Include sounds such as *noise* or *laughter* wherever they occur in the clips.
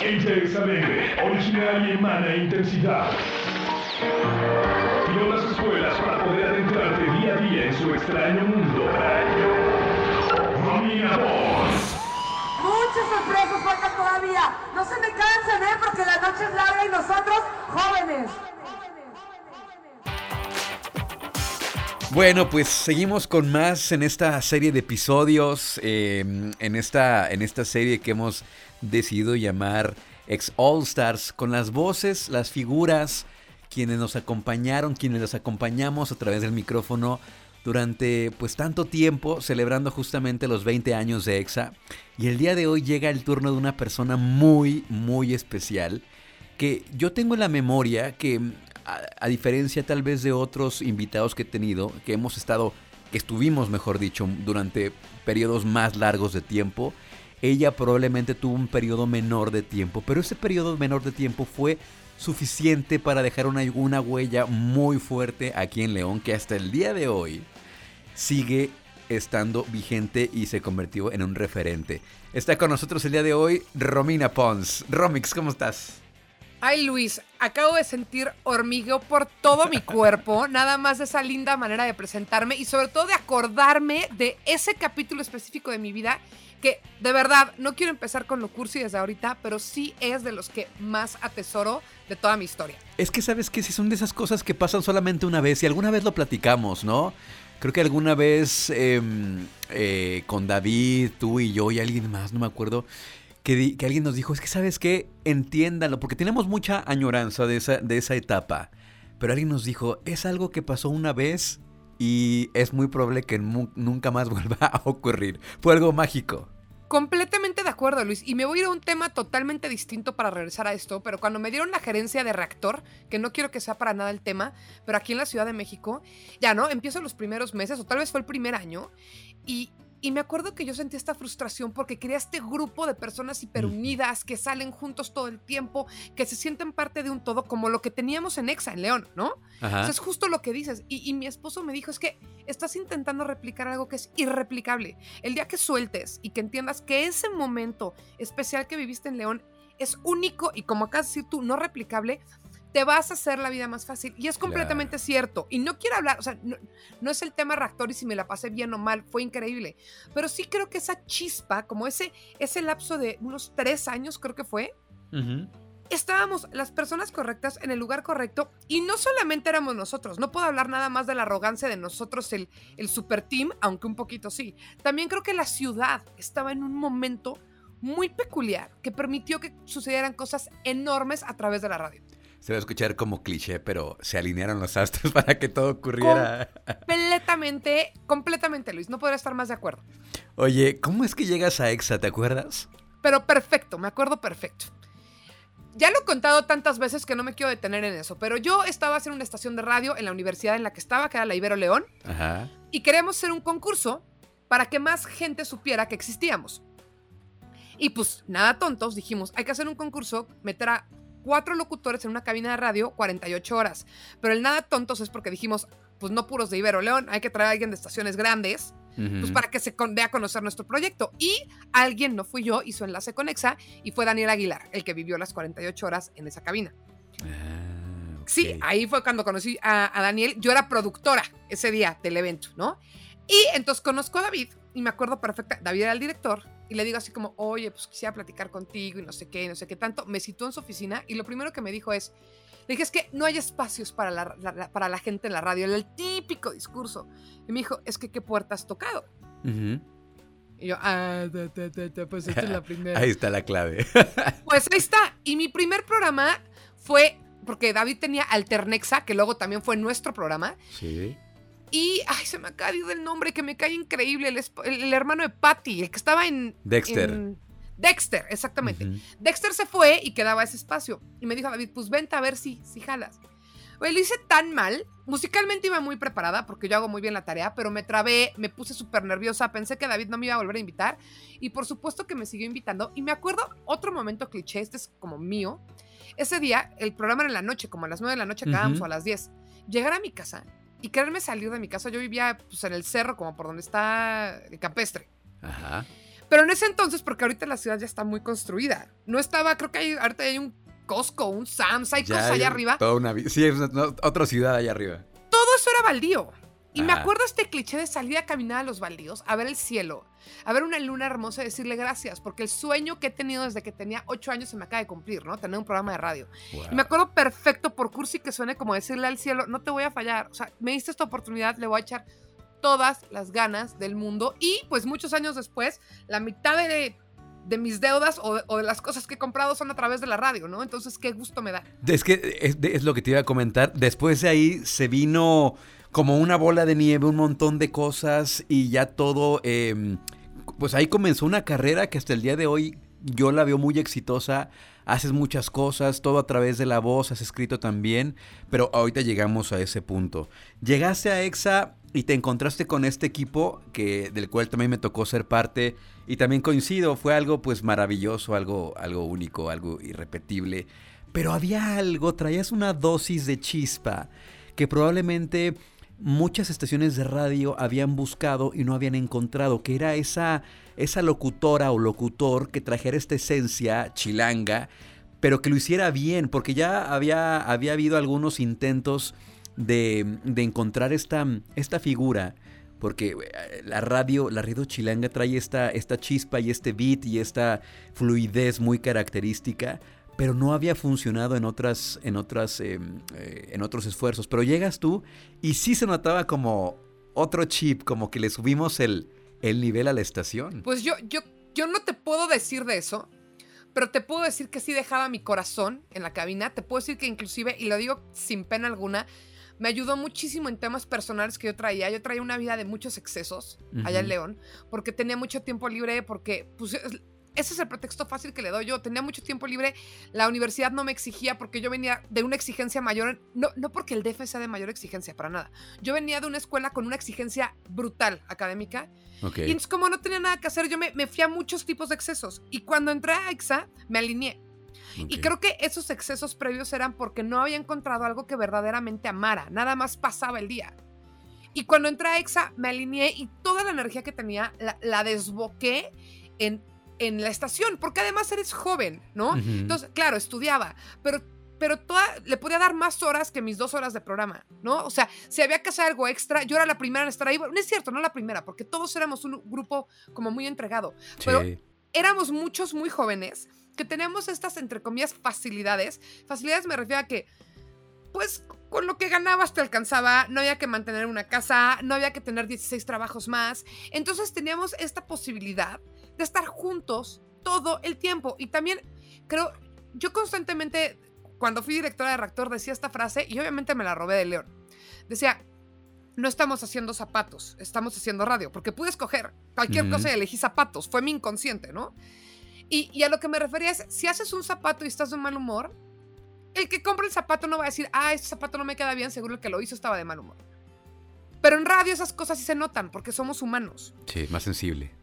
Intensamente, original y emana intensidad. Y las escuelas para poder adentrarte día a día en su extraño mundo. Romina Voz. Muchas sorpresas faltan todavía. No se me cansen, ¿eh? Porque la noche es larga y nosotros jóvenes. Bueno, pues seguimos con más en esta serie de episodios, eh, en, esta, en esta serie que hemos decidido llamar Ex All Stars, con las voces, las figuras, quienes nos acompañaron, quienes los acompañamos a través del micrófono durante pues tanto tiempo, celebrando justamente los 20 años de EXA. Y el día de hoy llega el turno de una persona muy, muy especial, que yo tengo en la memoria que a, diferencia tal vez de otros invitados que he tenido, que hemos estado, que estuvimos, mejor dicho, durante periodos más largos de tiempo, ella probablemente tuvo un periodo menor de tiempo, pero ese periodo menor de tiempo fue suficiente para dejar una, una huella muy fuerte aquí en León, que hasta el día de hoy sigue estando vigente y se convirtió en un referente. Está con nosotros el día de hoy Romina Pons. Romix, ¿cómo estás? Ay, Luis, acabo de sentir hormigueo por todo mi cuerpo, *laughs* nada más de esa linda manera de presentarme y sobre todo de acordarme de ese capítulo específico de mi vida que de verdad no quiero empezar con lo cursi desde ahorita, pero sí es de los que más atesoro de toda mi historia. Es que sabes que si son de esas cosas que pasan solamente una vez y alguna vez lo platicamos, ¿no? Creo que alguna vez em, eh, con David, tú y yo y alguien más, no me acuerdo, que, alguien nos dijo, es que sabes qué, entiéndalo, porque tenemos mucha añoranza de esa, de esa etapa. Pero alguien nos dijo, es algo que pasó una vez y es muy probable que nunca más *laughs* vuelva a ocurrir. Fue algo mágico. Completamente de acuerdo, Luis. Y me voy a ir a un tema totalmente distinto para regresar a esto, pero cuando me dieron la gerencia de reactor, que no quiero que sea para nada el tema, pero aquí en la Ciudad de México, ya no, empiezo los primeros meses, o tal vez fue el primer año, y y me acuerdo que yo sentí esta frustración porque quería este grupo de personas hiperunidas que salen juntos todo el tiempo, que se sienten parte de un todo, como lo que teníamos en Exa, en León, ¿no? Ajá. es justo lo que dices. Y, y, mi esposo me dijo, es que estás intentando replicar algo que es irreplicable. El día que sueltes y que entiendas que ese momento especial que viviste en León es único y como acá decir tú, no replicable, te vas a hacer la vida más fácil. Y es completamente cierto. Y no quiero hablar, o sea, no, es el tema reactor y si me la pasé bien o mal, fue increíble. Pero sí creo que esa chispa, como ese, ese lapso de unos tres años, creo que fue, estábamos las personas correctas en el lugar correcto y no solamente éramos nosotros. No puedo hablar nada más de la arrogancia de nosotros, el, el super team, aunque un poquito sí. También creo que la ciudad estaba en un momento muy peculiar que permitió que sucedieran cosas enormes a través de la radio. Se va a escuchar como cliché, pero se alinearon los astros *laughs* para que todo ocurriera. Completamente, completamente, Luis. No podría estar más de acuerdo. Oye, ¿cómo es que llegas a EXA? ¿Te acuerdas? Pero perfecto, me acuerdo perfecto. Ya lo he contado tantas veces que no me quiero detener en eso, pero yo estaba haciendo una estación de radio en la universidad en la que estaba, que era la Ibero León, Ajá. y queríamos hacer un concurso para que más gente supiera que existíamos. Y pues nada tontos, dijimos, hay que hacer un concurso, meter a cuatro locutores en una cabina de radio 48 horas. Pero el nada tontos es porque dijimos, pues no puros de Ibero León, hay que traer a alguien de estaciones grandes, pues para que se dé a conocer nuestro proyecto. Y alguien, no fui yo, hizo enlace con EXA y fue Daniel Aguilar, el que vivió las 48 horas en esa cabina. Ah, sí, ahí fue cuando conocí a, a Daniel. Yo era productora ese día del evento, ¿no? Y entonces conozco a David y me acuerdo perfecta, David era el director y le digo así como, oye, pues quisiera platicar contigo y no sé qué, no sé qué tanto. Me citó en su oficina y lo primero que me dijo es, le dije, es que no hay espacios para la, para la gente en la radio, el típico discurso. Y me dijo, es que qué puerta has tocado. Y yo, ah, pues esta es la *laughs* primera. Ahí está la clave. *laughs* pues ahí está. Y mi primer programa fue, porque David tenía Alternexa, que luego también fue nuestro programa. Sí. Y, ay, se me ha caído el nombre que me cae increíble, el, hermano de Patty, el que estaba en... Dexter. Dexter, exactamente. Dexter se fue y quedaba ese espacio. Y me dijo David, pues vente a ver si, si jalas. Oye, lo hice tan mal. Musicalmente iba muy preparada porque yo hago muy bien la tarea, pero me trabé, me puse súper nerviosa, pensé que David no me iba a volver a invitar. Y por supuesto que me siguió invitando. Y me acuerdo otro momento cliché, este es como mío. Ese día, el programa era en la noche, como a las 9 de la noche acabamos o a las 10. Llegar a mi casa y quererme salir de mi casa. Yo vivía pues, en el cerro, como por donde está el campestre. Ajá. Pero en ese entonces, porque ahorita la ciudad ya está muy construida, no estaba, creo que hay, ahorita hay un Costco, un Sam's, hay Ya cosas hay allá arriba. toda una sí, una- otra ciudad allá arriba. Todo eso era baldío. Y me acuerdo este cliché de salir a caminar a los baldíos, a ver el cielo, a ver una luna hermosa y decirle gracias, porque el sueño que he tenido desde que tenía ocho años se me acaba de cumplir, ¿no? Tener un programa de radio. Y me acuerdo perfecto, por cursi que suene, como decirle al cielo, no te voy a fallar. O sea, me diste esta oportunidad, le voy a echar todas las ganas del mundo. Y pues muchos años después, la mitad de, de mis deudas o de, o de las cosas que he comprado son a través de la radio, ¿no? Entonces, qué gusto me da. Es que es, es lo que te iba a comentar. Después de ahí se vino como una bola de nieve, un montón de cosas y ya todo, eh, pues ahí comenzó una carrera que hasta el día de hoy yo la veo muy exitosa. Haces muchas cosas, todo a través de la voz, has escrito también, pero ahorita llegamos a ese punto. Llegaste a EXA y te encontraste con este equipo que del cual también me tocó ser parte y también coincido, fue algo pues maravilloso, algo algo único, algo irrepetible, pero había algo, traías una dosis de chispa que probablemente muchas estaciones de radio habían buscado y no habían encontrado, que era esa, esa locutora o locutor que trajera esta esencia chilanga, pero que lo hiciera bien, porque ya había, había habido algunos intentos de, de encontrar esta, esta figura. Porque eh, la radio, la radio chilanga trae esta, esta chispa y este beat y esta fluidez muy característica, pero no había funcionado en otras, en otras, eh, eh, en otros esfuerzos. Pero llegas tú y sí se notaba como otro chip, como que le subimos el, el nivel a la estación. Pues yo, yo, yo no te puedo decir de eso, pero te puedo decir que sí dejaba mi corazón en la cabina. Te puedo decir que inclusive, y lo digo sin pena alguna, me ayudó muchísimo en temas personales que yo traía. Yo traía una vida de muchos excesos allá en. León, porque tenía mucho tiempo libre, porque pues, es- ese es el pretexto fácil que le doy yo. Tenía mucho tiempo libre, la universidad no me exigía porque yo venía de una exigencia mayor, no, no porque el DF sea de mayor exigencia, para nada. Yo venía de una escuela con una exigencia brutal académica y entonces, como no tenía nada que hacer, yo me, me fui a muchos tipos de excesos. Y cuando entré a EXA, me alineé. Y creo que esos excesos previos eran porque no había encontrado algo que verdaderamente amara. Nada más pasaba el día. Y cuando entré a EXA, me alineé y toda la energía que tenía la, la desboqué en, en la estación. Porque además eres joven, ¿no? Entonces, claro, estudiaba, pero, pero toda, le podía dar más horas que mis dos horas de programa, ¿no? O sea, si había que hacer algo extra, yo era la primera en estar ahí. Bueno, no es cierto, no la primera, porque todos éramos un grupo como muy entregado. pero-. Éramos muchos muy jóvenes que teníamos estas, entre comillas, facilidades. Facilidades me refiero a que, pues, con lo que ganabas te alcanzaba, no había que mantener una casa, no había que tener 16 trabajos más. Entonces teníamos esta posibilidad de estar juntos todo el tiempo. Y también creo, yo constantemente, cuando fui directora de Reactor, decía esta frase y obviamente me la robé de León. Decía, no estamos haciendo zapatos, estamos haciendo radio, porque pude escoger cualquier cosa y elegí zapatos, fue mi inconsciente, ¿no? Y, y a lo que me refería es, si haces un zapato y estás de mal humor, el que compra el zapato no va a decir, ah, este zapato no me queda bien, seguro el que lo hizo estaba de mal humor. Pero en radio esas cosas sí se notan, porque somos humanos. Sí, más sensible.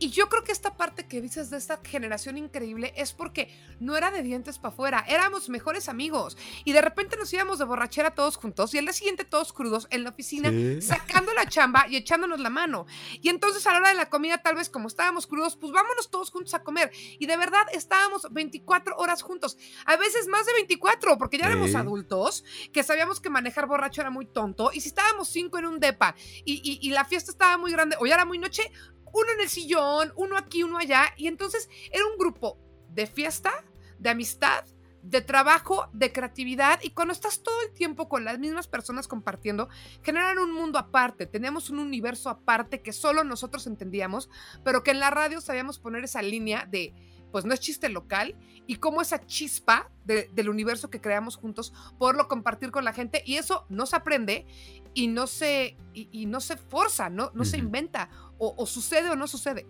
Y yo creo que esta parte que dices de esta generación increíble es porque no era de dientes para afuera, éramos mejores amigos. Y de repente nos íbamos de borrachera todos juntos y al día siguiente todos crudos en la oficina, Sí. sacando la chamba y echándonos la mano. Y entonces a la hora de la comida, tal vez como estábamos crudos, pues vámonos todos juntos a comer. Y de verdad estábamos 24 horas juntos, a veces más de 24, porque ya éramos Sí. adultos, que sabíamos que manejar borracho era muy tonto. Y si estábamos cinco en un depa y, y- y la fiesta estaba muy grande o ya era muy noche, uno en el sillón, uno aquí, uno allá. Y entonces era un grupo de fiesta, de amistad, de trabajo, de creatividad. Y cuando estás todo el tiempo con las mismas personas compartiendo, generan un mundo aparte. Teníamos un universo aparte que solo nosotros entendíamos, pero que en la radio sabíamos poner esa línea de, pues no es chiste local, y cómo esa chispa de- del universo que creamos juntos, poderlo compartir con la gente. Y eso no se aprende y no se, y, y no se forza, no, no se inventa. O, sucede o no sucede.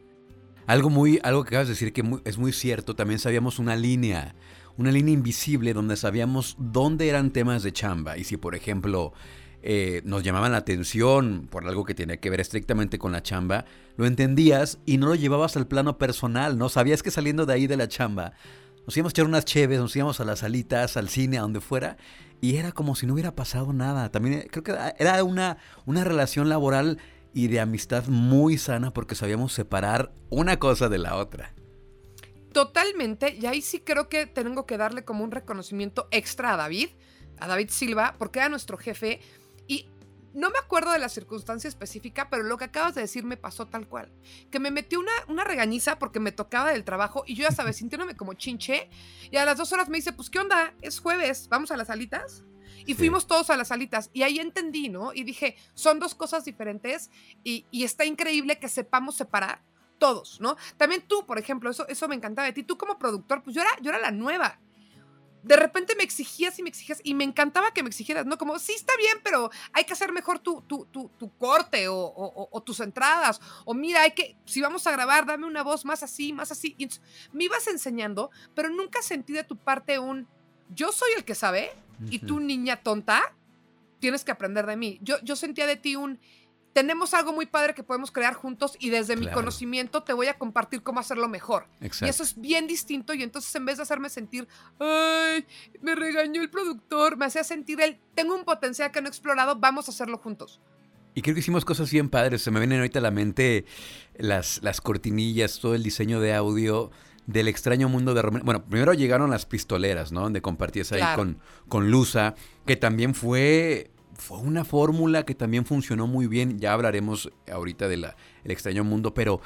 Algo muy, algo que acabas de decir que es muy cierto, también sabíamos una línea, una línea invisible donde sabíamos dónde eran temas de chamba y si por ejemplo eh, nos llamaban la atención por algo que tenía que ver estrictamente con la chamba, lo entendías y no lo llevabas al plano personal, ¿no? Sabías que saliendo de ahí de la chamba nos íbamos a echar unas cheves, nos íbamos a las salitas, al cine, a donde fuera y era como si no hubiera pasado nada. También eh, creo que era una, una relación laboral y de amistad muy sana porque sabíamos separar una cosa de la otra. Totalmente, y ahí sí creo que tengo que darle como un reconocimiento extra a David, a David Silva, porque era nuestro jefe. Y no me acuerdo de la circunstancia específica, pero lo que acabas de decir me pasó tal cual. Que me metió una, una regañiza porque me tocaba del trabajo y yo ya sabes, *laughs* sintiéndome como chinche. Y a las dos horas me dice, pues, ¿qué onda? Es jueves, ¿vamos a las alitas? Y fuimos todos a las alitas. Y ahí entendí, ¿no? Y dije, son dos cosas diferentes y, y está increíble que sepamos separar todos, ¿no? También tú, por ejemplo, eso, eso me encantaba de ti. Tú como productor, pues yo era, yo era la nueva. De repente me exigías y me exigías y me encantaba que me exigieras, ¿no? Como, sí, está bien, pero hay que hacer mejor tu, tu, tu, tu corte o, o- o- tus entradas. O mira, hay que, si vamos a grabar, dame una voz más así, más así. Y me ibas enseñando, pero nunca sentí de tu parte un, yo soy el que sabe y tú, niña tonta, tienes que aprender de mí. Yo, yo sentía de ti un, tenemos algo muy padre que podemos crear juntos y desde mi conocimiento te voy a compartir cómo hacerlo mejor. Y Exacto. eso es bien distinto y entonces en vez de hacerme sentir, ay, me regañó el productor, me hacía sentir el, tengo un potencial que no he explorado, vamos a hacerlo juntos. Y creo que hicimos cosas bien padres. Se me vienen ahorita a la mente las, las cortinillas, todo el diseño de audio del extraño mundo de Romero. Bueno, primero llegaron las pistoleras, ¿no? Donde compartías ahí Claro. con, con Lusa, que también fue, fue una fórmula que también funcionó muy bien. Ya hablaremos ahorita del extraño mundo, pero,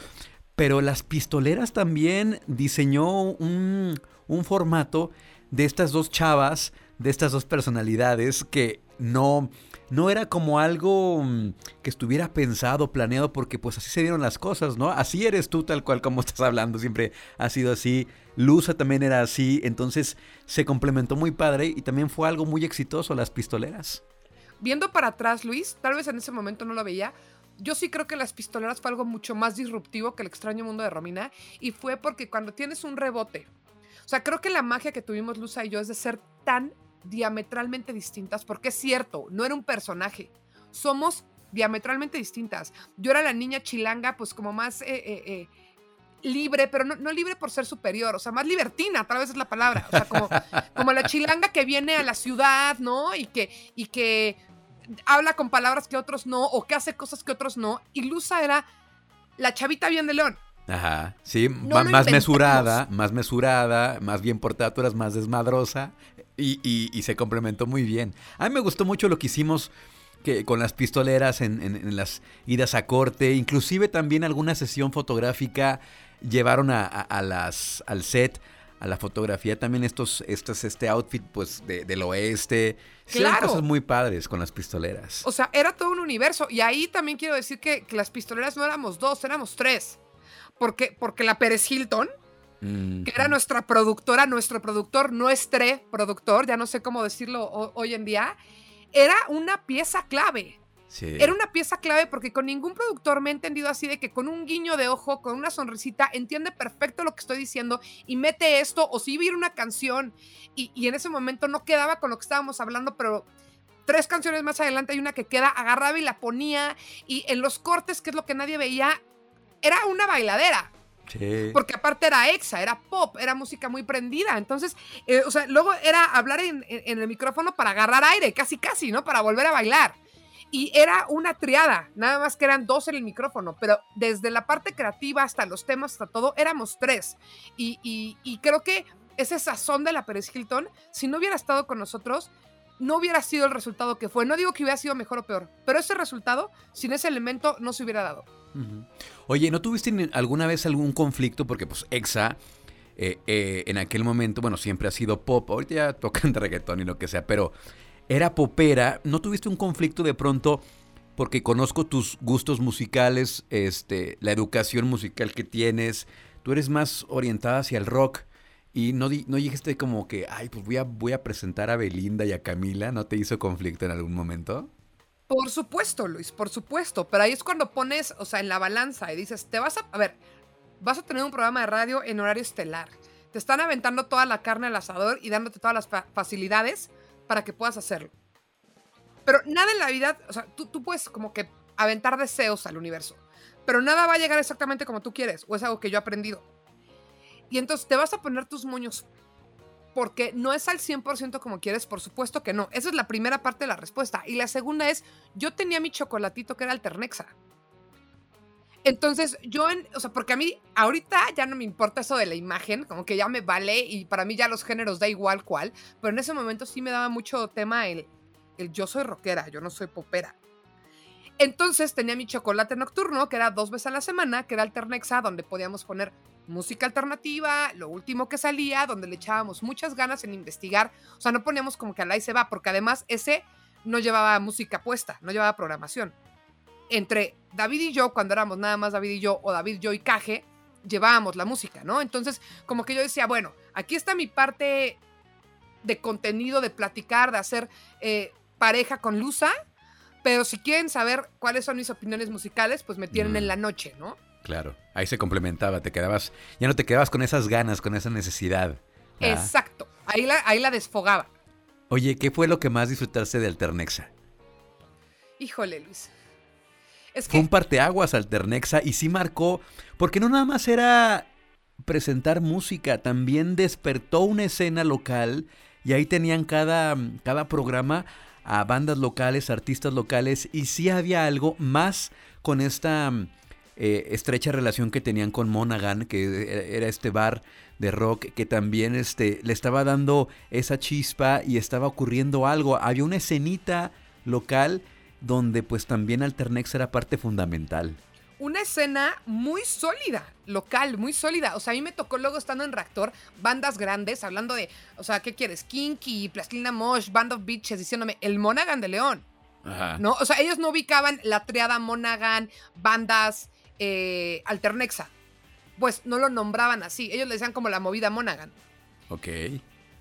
pero las pistoleras también diseñó un, un formato de estas dos chavas, de estas dos personalidades que no, no era como algo mm, que estuviera pensado, planeado, porque pues así se dieron las cosas, ¿no? Así eres tú tal cual como *laughs* estás hablando, siempre ha sido así. Lusa también era así, entonces se complementó muy padre y también fue algo muy exitoso las pistoleras. Viendo para atrás, Luis, tal vez en ese momento no lo veía. Yo sí creo que las pistoleras fue algo mucho más disruptivo que el extraño mundo de Romina y fue porque cuando tienes un rebote, o sea, creo que la magia que tuvimos Luza y yo es de ser tan diametralmente distintas, porque es cierto, no era un personaje, somos diametralmente distintas. Yo era la niña chilanga, pues como más... eh, eh, eh, libre, pero no, no libre por ser superior, o sea, más libertina, tal vez es la palabra, o sea, como, *laughs* como la chilanga que viene a la ciudad, ¿no? Y que, y que habla con palabras que otros no, o que hace cosas que otros no, y Luza era la chavita bien de león. Ajá, sí, No más mesurada, más mesurada, más bien portada, tú eras más desmadrosa y, y- y se complementó muy bien. A mí me gustó mucho lo que hicimos que, con las pistoleras en, en- en las idas a corte, inclusive también alguna sesión fotográfica llevaron a, a- a las, al set, a la fotografía también estos, estos este outfit pues de- del oeste. Claro. cosas muy padres con las pistoleras. O sea, era todo un universo. Y ahí también quiero decir que, que las pistoleras no éramos dos, éramos tres. Porque, porque la Pérez Hilton, Mm, que era nuestra productora, nuestro productor, nuestro productor, ya no sé cómo decirlo ho- hoy en día, era una pieza clave. sí. Era una pieza clave porque con ningún productor me he entendido así de que con un guiño de ojo, con una sonrisita, entiende perfecto lo que estoy diciendo y mete esto o si iba a ir una canción y, y en ese momento no quedaba con lo que estábamos hablando, pero tres canciones más adelante hay una que queda, agarraba y la ponía y en los cortes, que es lo que nadie veía, era una bailadera. Porque aparte era exa, era pop, era música muy prendida. Entonces, eh, o sea, luego era hablar en, el micrófono para agarrar aire, casi casi, ¿no? Para volver a bailar. Y era una triada, nada más que eran dos en el micrófono, pero desde la parte creativa hasta los temas, hasta todo, éramos tres. Y, y- y creo que ese sazón de la Pérez Hilton, si no hubiera estado con nosotros, no hubiera sido el resultado que fue. No digo que hubiera sido mejor o peor, pero ese resultado, sin ese elemento, no se hubiera dado. Oye, ¿no tuviste alguna vez algún conflicto? Porque pues EXA eh, eh, en aquel momento, bueno, siempre ha sido pop, ahorita ya tocan *laughs* reggaetón y lo que sea, pero era popera. ¿No tuviste un conflicto de pronto? Porque conozco tus gustos musicales, este, la educación musical que tienes. Tú eres más orientada hacia el rock. Y no, no dijiste como que, ay, pues voy a, voy a presentar a Belinda y a Camila. ¿No te hizo conflicto en algún momento? Por supuesto, Luis, por supuesto. Pero ahí es cuando pones, o sea, en la balanza y dices, te vas a. A ver, vas a tener un programa de radio en horario estelar. Te están aventando toda la carne al asador y dándote todas las fa- facilidades para que puedas hacerlo. Pero nada en la vida, o sea, tú, tú puedes como que aventar deseos al universo. Pero nada va a llegar exactamente como tú quieres, o es algo que yo he aprendido. Y entonces te vas a poner tus moños porque no es al 100% como quieres, por supuesto que no. Esa es la primera parte de la respuesta. Y la segunda es, yo tenía mi chocolatito que era Alternexa. Entonces, yo, en, o sea, porque a mí ahorita ya no me importa eso de la imagen, como que ya me vale y para mí ya los géneros da igual cuál, pero en ese momento sí me daba mucho tema el, el yo soy rockera, yo no soy popera. Entonces tenía mi chocolate nocturno, que era dos veces a la semana, que era Alternexa, donde podíamos poner música alternativa, lo último que salía, donde le echábamos muchas ganas en investigar. O sea, no poníamos como que al ahí se va, porque además ese no llevaba música puesta, no llevaba programación. Entre David y yo, cuando éramos nada más David y yo, o David, yo y Caje, llevábamos la música, ¿no? Entonces, como que yo decía, bueno, aquí está mi parte de contenido, de platicar, de hacer eh, pareja con Luza, pero si quieren saber cuáles son mis opiniones musicales, pues me tienen en la noche, ¿no? Claro, ahí se complementaba, te quedabas, ya no te quedabas con esas ganas, con esa necesidad. Exacto. Ahí la, ahí la desfogaba. Oye, ¿qué fue lo que más disfrutaste de Alternexa? Híjole, Luis. Es Fue un parteaguas Alternexa y sí marcó, porque no nada más era presentar música, también despertó una escena local y ahí tenían cada, cada programa a bandas locales, artistas locales y sí había algo más con esta eh, estrecha relación que tenían con Monaghan, que era- era este bar de rock que también este, le estaba dando esa chispa y estaba ocurriendo algo. Había una escenita local donde pues también Alternex era parte fundamental. una escena muy sólida, local, muy sólida. O sea, a mí me tocó luego estando en Reactor, bandas grandes, hablando de, o sea, ¿qué quieres? Kinky, Plastilina Mosh, Band of Bitches, diciéndome, el Monaghan de León. Ajá. ¿No? O sea, ellos no ubicaban la triada Monaghan, bandas eh, Alternexa. Pues no lo nombraban así. Ellos le decían como la movida Monaghan. Ok.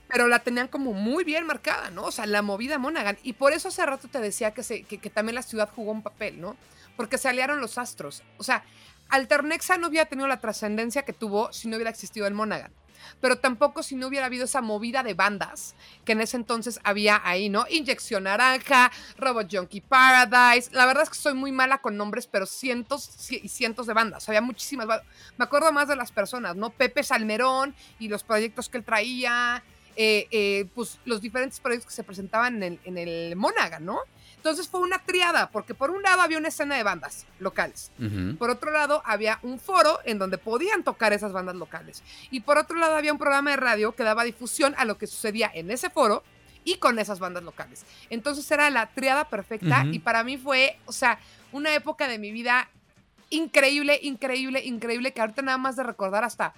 Pero la tenían como muy bien marcada, ¿no? O sea, la movida Monaghan. Y por eso hace rato te decía que, se, que, que también la ciudad jugó un papel, ¿no? Porque se aliaron los astros. O sea, Alternexa no hubiera tenido la trascendencia que tuvo si no hubiera existido el Monaghan. Pero tampoco si no hubiera habido esa movida de bandas que en ese entonces había ahí, ¿no? Inyección Naranja, Robot Junkie Paradise. La verdad es que soy muy mala con nombres, pero cientos y cientos de bandas. Había muchísimas. Me acuerdo más de las personas, ¿no? Pepe Salmerón y los proyectos que él traía. Eh, eh, pues los diferentes proyectos que se presentaban en el, en el Monaghan, ¿no? Entonces fue una triada, porque por un lado había una escena de bandas locales. Por otro lado, había un foro en donde podían tocar esas bandas locales. Y por otro lado, había un programa de radio que daba difusión a lo que sucedía en ese foro y con esas bandas locales. Entonces era la triada perfecta y para mí fue, o sea, una época de mi vida increíble, increíble, increíble, que ahorita nada más de recordar hasta...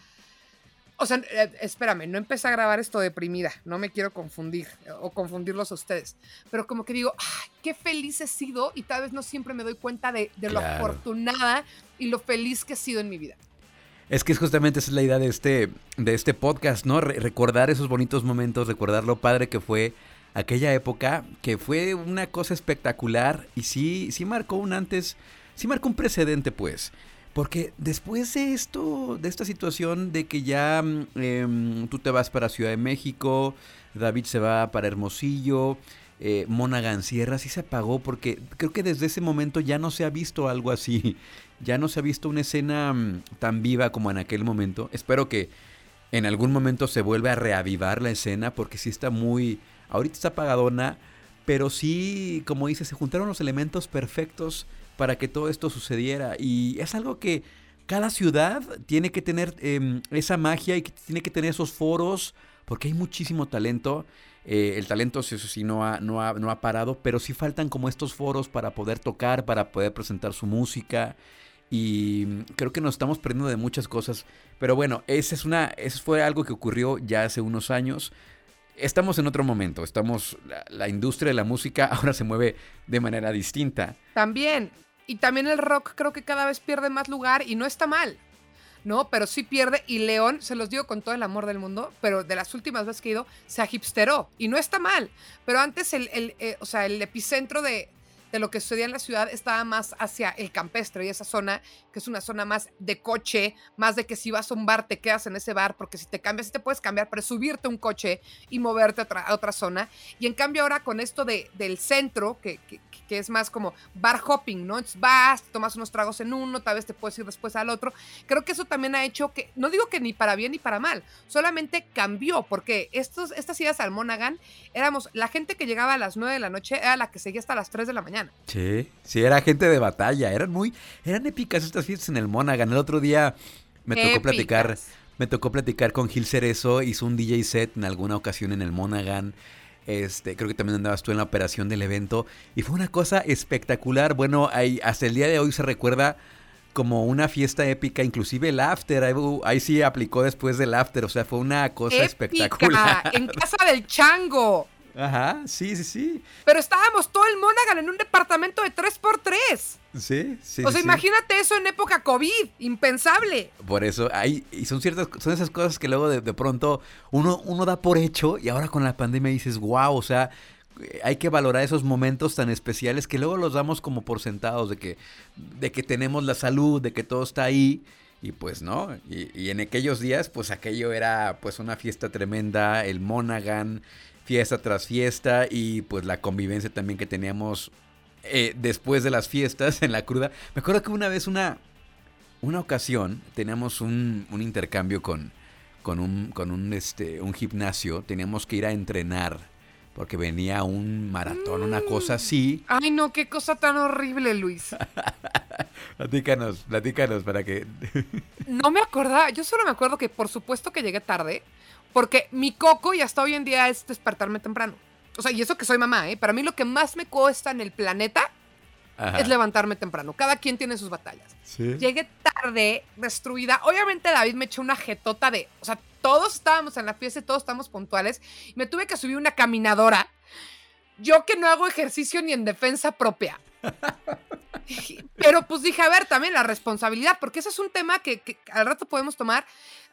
O sea, eh, espérame, no empecé a grabar esto deprimida, no me quiero confundir eh, o confundirlos a ustedes, pero como que digo, ay, qué feliz he sido y tal vez no siempre me doy cuenta de, de lo afortunada y lo feliz que he sido en mi vida. Es que es justamente esa es la idea de este, de este podcast, ¿no? Re- recordar esos bonitos momentos, recordar lo padre que fue aquella época, que fue una cosa espectacular y sí, sí marcó un antes, sí marcó un precedente, pues. Porque después de esto, de esta situación de que ya em, tú te vas para Ciudad de México, David se va para Hermosillo, eh, Monaghan Sierra, sí se apagó porque creo que desde ese momento ya no se ha visto algo así. *laughs* Ya no se ha visto una escena mm, tan viva como en aquel momento. Espero que en algún momento se vuelva a reavivar la escena porque sí está muy... Ahorita está apagadona, pero sí, como dice, se juntaron los elementos perfectos para que todo esto sucediera. Y es algo que cada ciudad tiene que tener em, esa magia y tiene que tener esos foros porque hay muchísimo talento. Eh, el talento eso sí no ha, no, ha, no ha parado, pero sí faltan como estos foros para poder tocar, para poder presentar su música. Y creo que nos estamos perdiendo de muchas cosas. Pero bueno, esa es una, eso fue algo que ocurrió ya hace unos años. Estamos en otro momento. Estamos. La, la industria de la música *laughs* ahora se mueve de manera distinta. También, y también el rock creo que cada vez pierde más lugar y no está mal. ¿no? Pero sí pierde y León, se los digo con todo el amor del mundo, pero de las últimas veces que he ido, se agipsteró y no está mal. Pero antes el, el, eh, o sea, el epicentro de, de lo que sucedía en la ciudad estaba más hacia el campestre y esa zona, que es una zona más de coche, más de que si vas a un bar te quedas en ese bar, porque si te cambias, sí te puedes cambiar, pero subirte un coche y moverte a otra, zona. Y en cambio ahora con esto de, del centro, que, que, que, es más como bar hopping, ¿no? Entonces vas, tomas unos tragos en uno, tal vez te puedes ir después al otro. Creo que eso también ha hecho que, no digo que ni para bien ni para mal, solamente cambió, porque estos, estas idas al Monaghan, éramos, la gente que llegaba a las 9 de la noche era la que seguía hasta las 3 de la mañana. Mañana. Sí, sí, era gente de batalla. Eran muy, eran épicas estas fiestas en el Monaghan. El otro día me tocó platicar, me tocó platicar con Gil Cerezo, hizo un DJ set en alguna ocasión en el Monaghan. Este, creo que también andabas tú en la operación del evento y fue una cosa espectacular. Bueno, hasta el día de hoy se recuerda como una fiesta épica, inclusive el after, ahí, sí aplicó después del after, o sea, fue una cosa Épica, espectacular. en casa del chango. Ajá, sí, sí, sí. Pero estábamos todo el Monaghan en un departamento de 3x3. Sí, sí. o sea, sí. imagínate eso en época COVID, impensable. Por eso, hay, y son ciertas, son esas cosas que luego de, de pronto uno, uno da por hecho y ahora con la pandemia dices, wow, o sea, eh, hay que valorar esos momentos tan especiales que luego los damos como por sentados de que, de que tenemos la salud, de que todo está ahí. Y pues no, y, y en aquellos días, pues aquello era pues una fiesta tremenda, el Monaghan, fiesta tras fiesta y pues la convivencia también que teníamos eh, después de las fiestas en la cruda. Me acuerdo que una vez una, una ocasión teníamos un, un intercambio con, con, un, con un, este, un gimnasio, teníamos que ir a entrenar porque venía un maratón, una cosa así. Ay, no, qué cosa tan horrible, Luis. *laughs* Platícanos, platícanos para que... *laughs* No me acordaba, yo solo me acuerdo que por supuesto que llegué tarde, porque mi coco y hasta hoy en día es despertarme temprano. O sea, y eso que soy mamá, ¿eh? Para mí lo que más me cuesta en el planeta Ajá. es levantarme temprano. Cada quien tiene sus batallas. Sí. Llegué tarde, destruida. Obviamente David me echó una jetota de... O sea, todos estábamos en la fiesta y todos estábamos puntuales. Me tuve que subir una caminadora. Yo que no hago ejercicio ni en defensa propia. *laughs* *laughs* Pero pues dije, a ver, también la responsabilidad, porque ese es un tema que, que al rato podemos tomar.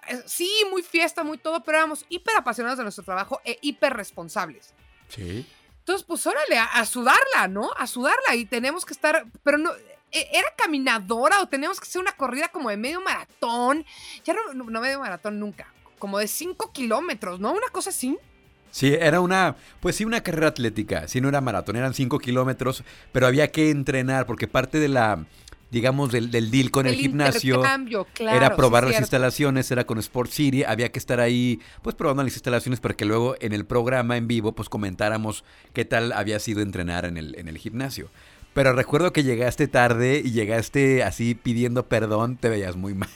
Eh, Sí, muy fiesta, muy todo, pero éramos hiper apasionados de nuestro trabajo e hiper responsables. Sí. Entonces, pues órale, a, a sudarla, ¿no? A sudarla y tenemos que estar, pero no, e- ¿era caminadora o teníamos que hacer una corrida como de medio maratón? Ya no, no, no medio maratón nunca, como de 5 kilómetros, ¿no? Una cosa así. Sí, era una, pues sí, una carrera atlética. Sí, no era maratón, eran 5 kilómetros, pero había que entrenar porque parte de la, digamos, del, del deal con el, gimnasio claro, era probar sí, las instalaciones, era con Sport City, había que estar ahí, pues probando las instalaciones para que luego en el programa en vivo, pues comentáramos qué tal había sido entrenar en el, en el gimnasio. Pero recuerdo que llegaste tarde y llegaste así pidiendo perdón, te veías muy *laughs* mal.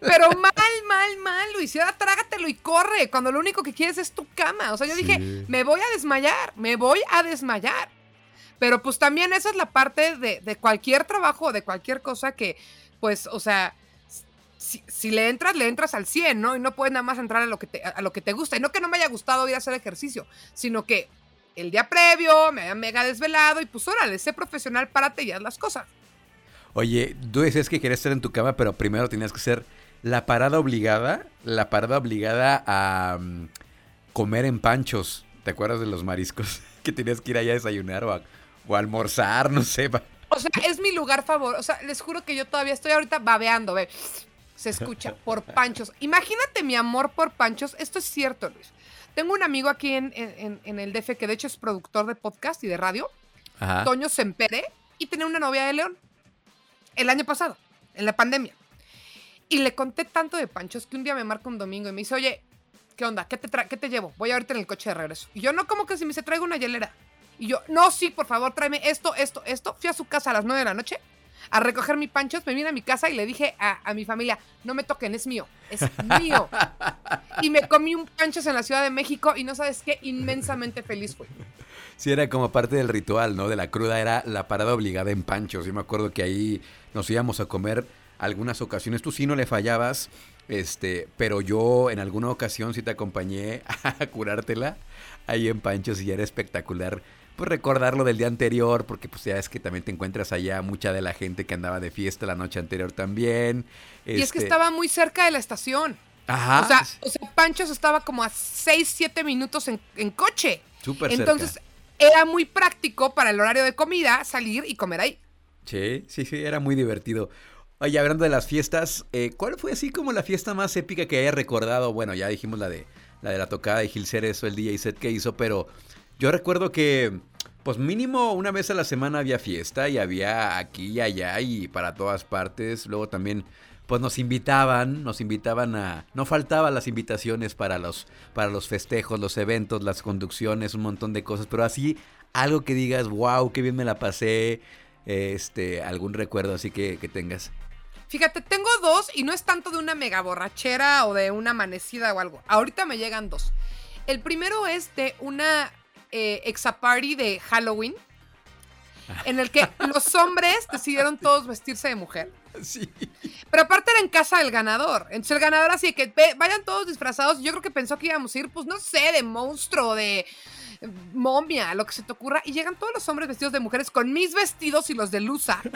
Pero mal, mal, mal, Luis. Y ahora trágatelo y corre, cuando lo único que quieres es tu cama. O sea, yo Sí. dije, me voy a desmayar, me voy a desmayar. Pero pues también esa es la parte de, de cualquier trabajo, de cualquier cosa que, pues, o sea, si, si le entras, le entras al 100, ¿no? Y no puedes nada más entrar a lo, que te, a lo que te gusta. Y no que no me haya gustado ir a hacer ejercicio, sino que el día previo me había mega desvelado y pues órale, sé profesional, párate y haz las cosas. Oye, tú decías que querías estar en tu cama, pero primero tenías que ser la parada obligada, la parada obligada a mm, comer en panchos. ¿Te acuerdas de los mariscos? *laughs* Que tenías que ir allá a desayunar o a, o a almorzar, no sé. O sea, es mi lugar favorito. O sea, les juro que yo todavía estoy ahorita babeando, ve. Se escucha por panchos. Imagínate mi amor por panchos. Esto es cierto, Luis. Tengo un amigo aquí en, en- en el DF que de hecho es productor de podcast y de radio, Ajá. Toño Sempere, y tenía una novia de León el año pasado, en la pandemia. Y le conté tanto de panchos que un día me marca un domingo y me dice, oye, ¿qué onda? ¿Qué te, qué te llevo? Voy ahorita en el coche de regreso. Y yo, no, como que si me dice, traigo una hielera. Y yo, no, sí, por favor, tráeme esto, esto, esto. Fui a su casa a las 9 de la noche a recoger mi panchos, me vine a mi casa y le dije a, mi familia, no me toquen, es mío, es mío. y me comí un panchos en la Ciudad de México y no sabes qué, inmensamente feliz fui. Sí, era como parte del ritual, ¿no? De la cruda era la parada obligada en panchos. Yo me acuerdo que ahí nos íbamos a comer algunas ocasiones. Tú sí no le fallabas, este, pero yo en alguna ocasión sí te acompañé *laughs* a curártela ahí en panchos y era espectacular. Pues recordarlo del día anterior, porque pues ya es que también te encuentras allá mucha de la gente que andaba de fiesta la noche anterior también. Y es que Este, estaba muy cerca de la estación. Ajá. O sea, o sea, Panchos estaba como a 6, 7 minutos en, en coche. súper cerca. Entonces, era muy práctico para el horario de comida salir y comer ahí. Sí, sí, sí, era muy divertido. Oye, hablando de las fiestas, eh, ¿cuál fue así como la fiesta más épica que hayas recordado? Bueno, ya dijimos la de la de la tocada de Gil Cerezo, el DJ set que hizo, pero yo recuerdo que, pues mínimo una vez a la semana había fiesta y había aquí y allá y para todas partes. Luego también, pues nos invitaban, nos invitaban a, no faltaban las invitaciones para los, para los festejos, los eventos, las conducciones, un montón de cosas, pero así algo que digas, wow, qué bien me la pasé, este, algún recuerdo así que, que tengas. Fíjate, tengo dos y no es tanto de una mega borrachera o de una amanecida o algo. Ahorita me llegan dos. El primero es de una eh, exaparty de Halloween en el que los hombres decidieron *laughs* todos vestirse de mujer. Sí. Pero aparte era en casa del ganador. Entonces el ganador así de que "Ve, vayan todos disfrazados. Yo creo que pensó que íbamos a ir, pues no sé, de monstruo, de eh, momia, lo que se te ocurra. Y llegan todos los hombres vestidos de mujeres con mis vestidos y los de Lusa. *laughs*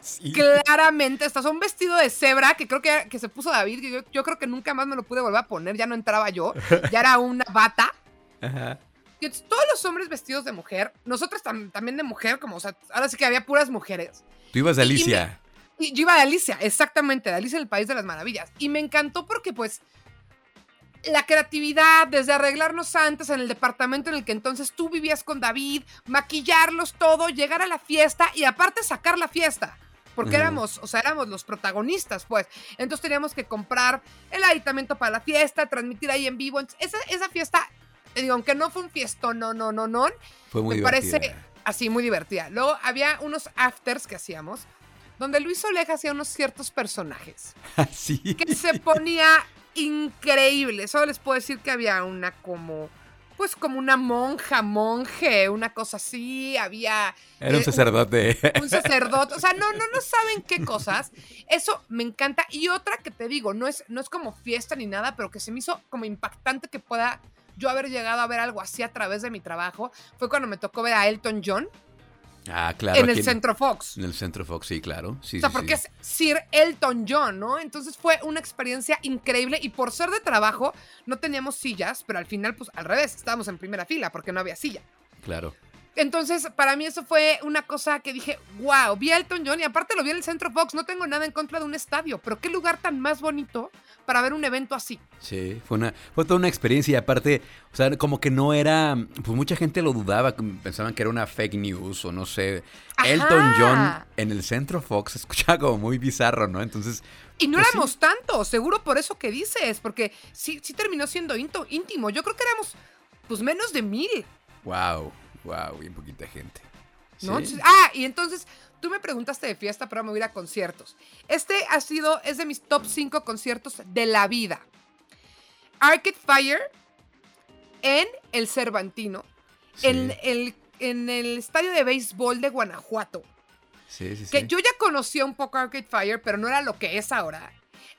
Sí. Claramente, hasta un vestido de cebra que creo que, que se puso David. que Yo, yo creo que nunca más me lo pude volver a poner. Ya no entraba yo. Ya era una bata. Ajá. Y entonces, todos los hombres vestidos de mujer, nosotros tam- también de mujer, como, o sea, ahora sí que había puras mujeres. Tú ibas de y Alicia. Y yo iba de Alicia, exactamente, de Alicia en el País de las Maravillas. Y me encantó porque, pues, la creatividad, desde arreglarnos antes en el departamento en el que entonces tú vivías con David, maquillarlos todo, llegar a la fiesta y aparte sacar la fiesta. Porque éramos, o sea, éramos los protagonistas, pues. Entonces teníamos que comprar el aditamento para la fiesta, transmitir ahí en vivo. Entonces, esa, esa fiesta, digo, aunque no fue un fiestón, no, no, no, no, Fue muy me parece así muy divertida. Luego había unos afters que hacíamos donde Luis Oleja hacía unos ciertos personajes *laughs* sí. que se ponía increíble. Solo les puedo decir que había una como pues como una monja, monje, una cosa así, había Era un eh, sacerdote. un sacerdote, o sea, no, no, no saben qué cosas. Eso me encanta. Y otra que te digo, no es, no es como fiesta ni nada, pero que se me hizo como impactante que pueda yo haber llegado a ver algo así a través de mi trabajo, fue cuando me tocó ver a Elton John Ah, claro. en el Centro Fox. En el Centro Fox, sí, claro. Sí, O sea, sí, porque sí. es Sir Elton John, ¿no? Entonces fue una experiencia increíble y por ser de trabajo no teníamos sillas, pero al final, pues al revés, estábamos en primera fila porque no había silla. Claro. Entonces, para mí eso fue una cosa que dije, wow, vi a Elton John y aparte lo vi en el Centro Fox, no tengo nada en contra de un estadio, pero qué lugar tan más bonito para ver un evento así. Sí, fue una, fue toda una experiencia y aparte, o sea, como que no era, pues mucha gente lo dudaba, pensaban que era una fake news o no sé. Ajá. Elton John en el Centro Fox se escuchaba como muy bizarro, ¿no? Entonces, Y no Pues sí. éramos tantos, seguro por eso que dices, porque sí, sí terminó siendo íntimo. Yo creo que éramos, pues, menos de mil. wow, wow, bien poquita gente. ¿no? Sí. Ah, y entonces tú me preguntaste de fiesta, pero me voy a ir a conciertos. Este ha sido, es de mis top 5 conciertos de la vida. Arcade Fire en el Cervantino, Sí, en, el, en el estadio de béisbol de Guanajuato. sí, sí, Que sí. yo ya conocía un poco Arcade Fire, pero no era lo que es ahora.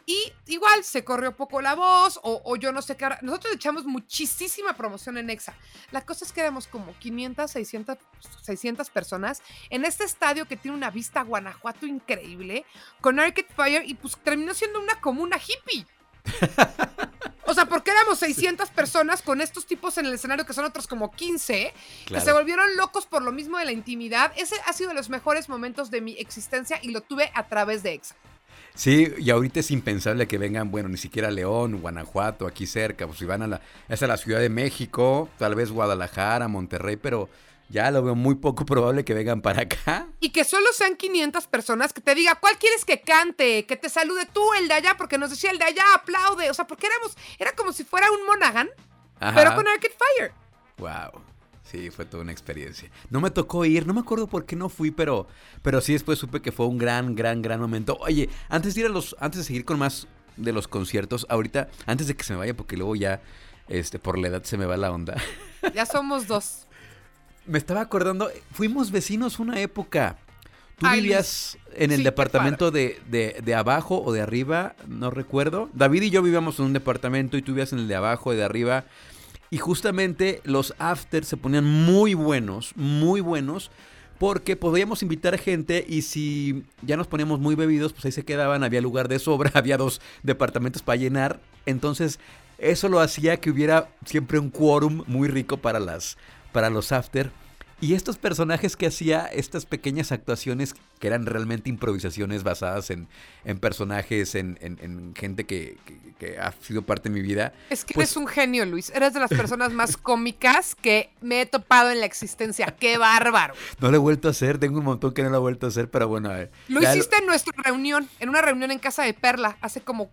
Y igual se corrió poco la voz, o, o yo no sé qué. Nosotros echamos muchísima promoción en Exa. La cosa es que éramos como 500, 600, 600 personas en este estadio que tiene una vista a Guanajuato increíble, con Arcade Fire, y pues terminó siendo una comuna hippie. *laughs* O sea, porque éramos 600 personas con estos tipos en el escenario que son otros como 15, que se volvieron locos por lo mismo de la intimidad. Ese ha sido de los mejores momentos de mi existencia y lo tuve a través de Exa. Sí, y ahorita es impensable que vengan, bueno, ni siquiera León, Guanajuato, aquí cerca, pues si van a la, es a la Ciudad de México, tal vez Guadalajara, Monterrey, pero ya lo veo muy poco probable que vengan para acá. Y que solo sean 500 personas que te diga, ¿cuál quieres que cante? Que te salude tú, el de allá, porque nos decía el de allá, aplaude. O sea, porque éramos, era como si fuera un Monaghan, pero con Arcade Fire. Wow. Sí, fue toda una experiencia. No me tocó ir, no me acuerdo por qué no fui, pero, pero sí después supe que fue un gran, gran, gran momento. Oye, antes de ir a los, antes de seguir con más de los conciertos, ahorita, antes de que se me vaya, porque luego ya, este, por la edad se me va la onda. *laughs* Ya somos dos. Me estaba acordando, fuimos vecinos una época. ¿Tú Ay, vivías en el sí, departamento de, de- de abajo o de arriba? No recuerdo. David y yo vivíamos en un departamento y tú vivías en el de abajo y de arriba. Y justamente los afters se ponían muy buenos, muy buenos, porque podíamos invitar gente y si ya nos poníamos muy bebidos, pues ahí se quedaban, había lugar de sobra, *laughs* había dos departamentos para llenar. Entonces, eso lo hacía que hubiera siempre un quórum muy rico para, las, para los after. Y estos personajes que hacía, estas pequeñas actuaciones que eran realmente improvisaciones basadas en, en personajes, en, en- en gente que, que- que ha sido parte de mi vida. Es que Pues- eres un genio, Luis. Eres de las personas más cómicas que me he topado en la existencia. ¡Qué bárbaro! No lo he vuelto a hacer, tengo un montón que no lo he vuelto a hacer, pero bueno, a ver. Lo ya hiciste en nuestra reunión, en una reunión en casa de Perla, hace como...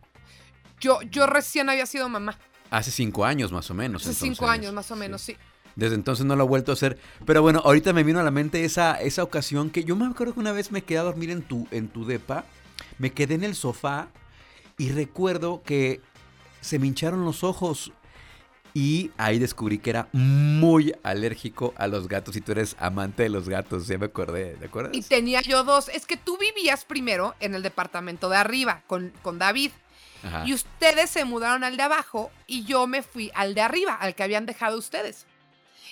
Yo, yo recién había sido mamá. Hace cinco años más o menos. Hace cinco años más o menos, sí. Desde entonces no lo he vuelto a hacer. Pero bueno, ahorita me vino a la mente esa, esa ocasión que yo me acuerdo que una vez me quedé a dormir en tu, en tu depa. Me quedé en el sofá y recuerdo que se me hincharon los ojos. Y ahí descubrí que era muy alérgico a los gatos. Y tú eres amante de los gatos, ya me acordé, ¿de acuerdas? Y tenía yo dos. Es que tú vivías primero en el departamento de arriba con, con David. Ajá. Y ustedes se mudaron al de abajo y yo me fui al de arriba, al que habían dejado ustedes.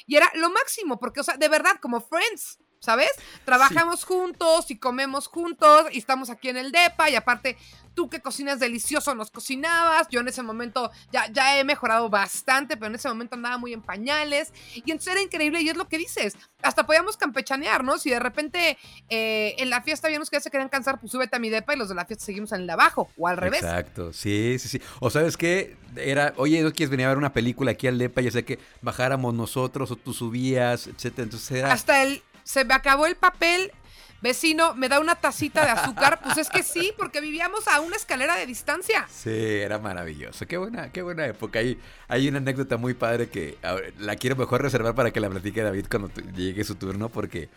Y era lo máximo, porque, o sea, de verdad, como friends, ¿sabes? Trabajamos juntos y comemos juntos y estamos aquí en el DEPA y aparte tú que cocinas delicioso nos cocinabas. Yo en ese momento ya, ya he mejorado bastante, pero en ese momento andaba muy en pañales. Y entonces era increíble y es lo que dices. Hasta podíamos campechanear, ¿no? Si de repente eh, en la fiesta había unos que ya se querían cansar, pues súbete a mi DEPA y los de la fiesta seguimos en el de abajo o al revés. Exacto, sí, sí, sí. O sabes qué, era, oye, ¿no quieres venir a ver una película aquí al DEPA? Ya sé que bajáramos nosotros o tú subías, etcétera. Entonces era... Hasta el, se me acabó el papel. Vecino, ¿me da una tacita de azúcar? Pues es que sí, porque vivíamos a una escalera de distancia. Sí, era maravilloso. Qué buena, qué buena época. Hay, hay una anécdota muy padre que la quiero mejor reservar para que la platique David cuando llegue su turno, porque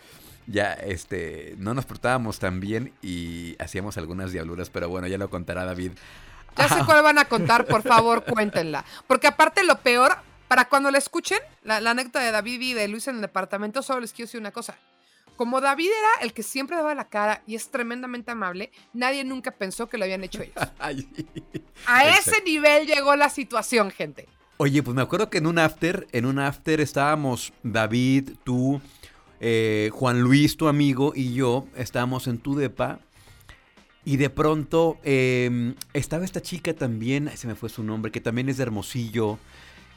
ya este no nos portábamos tan bien y hacíamos algunas diabluras, pero bueno, ya lo contará David. Ya sé cuál van a contar, por favor, cuéntenla. Porque aparte lo peor, para cuando la escuchen, la, la anécdota de David y de Luis en el departamento, solo les quiero decir una cosa. Como David era el que siempre daba la cara y es tremendamente amable, nadie nunca pensó que lo habían hecho ellos. *laughs* A ese nivel llegó la situación, gente. Oye, pues me acuerdo que en un after, en un after estábamos David, tú, eh, Juan Luis, tu amigo, y yo, estábamos en tu depa. Y de pronto eh, estaba esta chica también, se me fue su nombre, que también es de Hermosillo.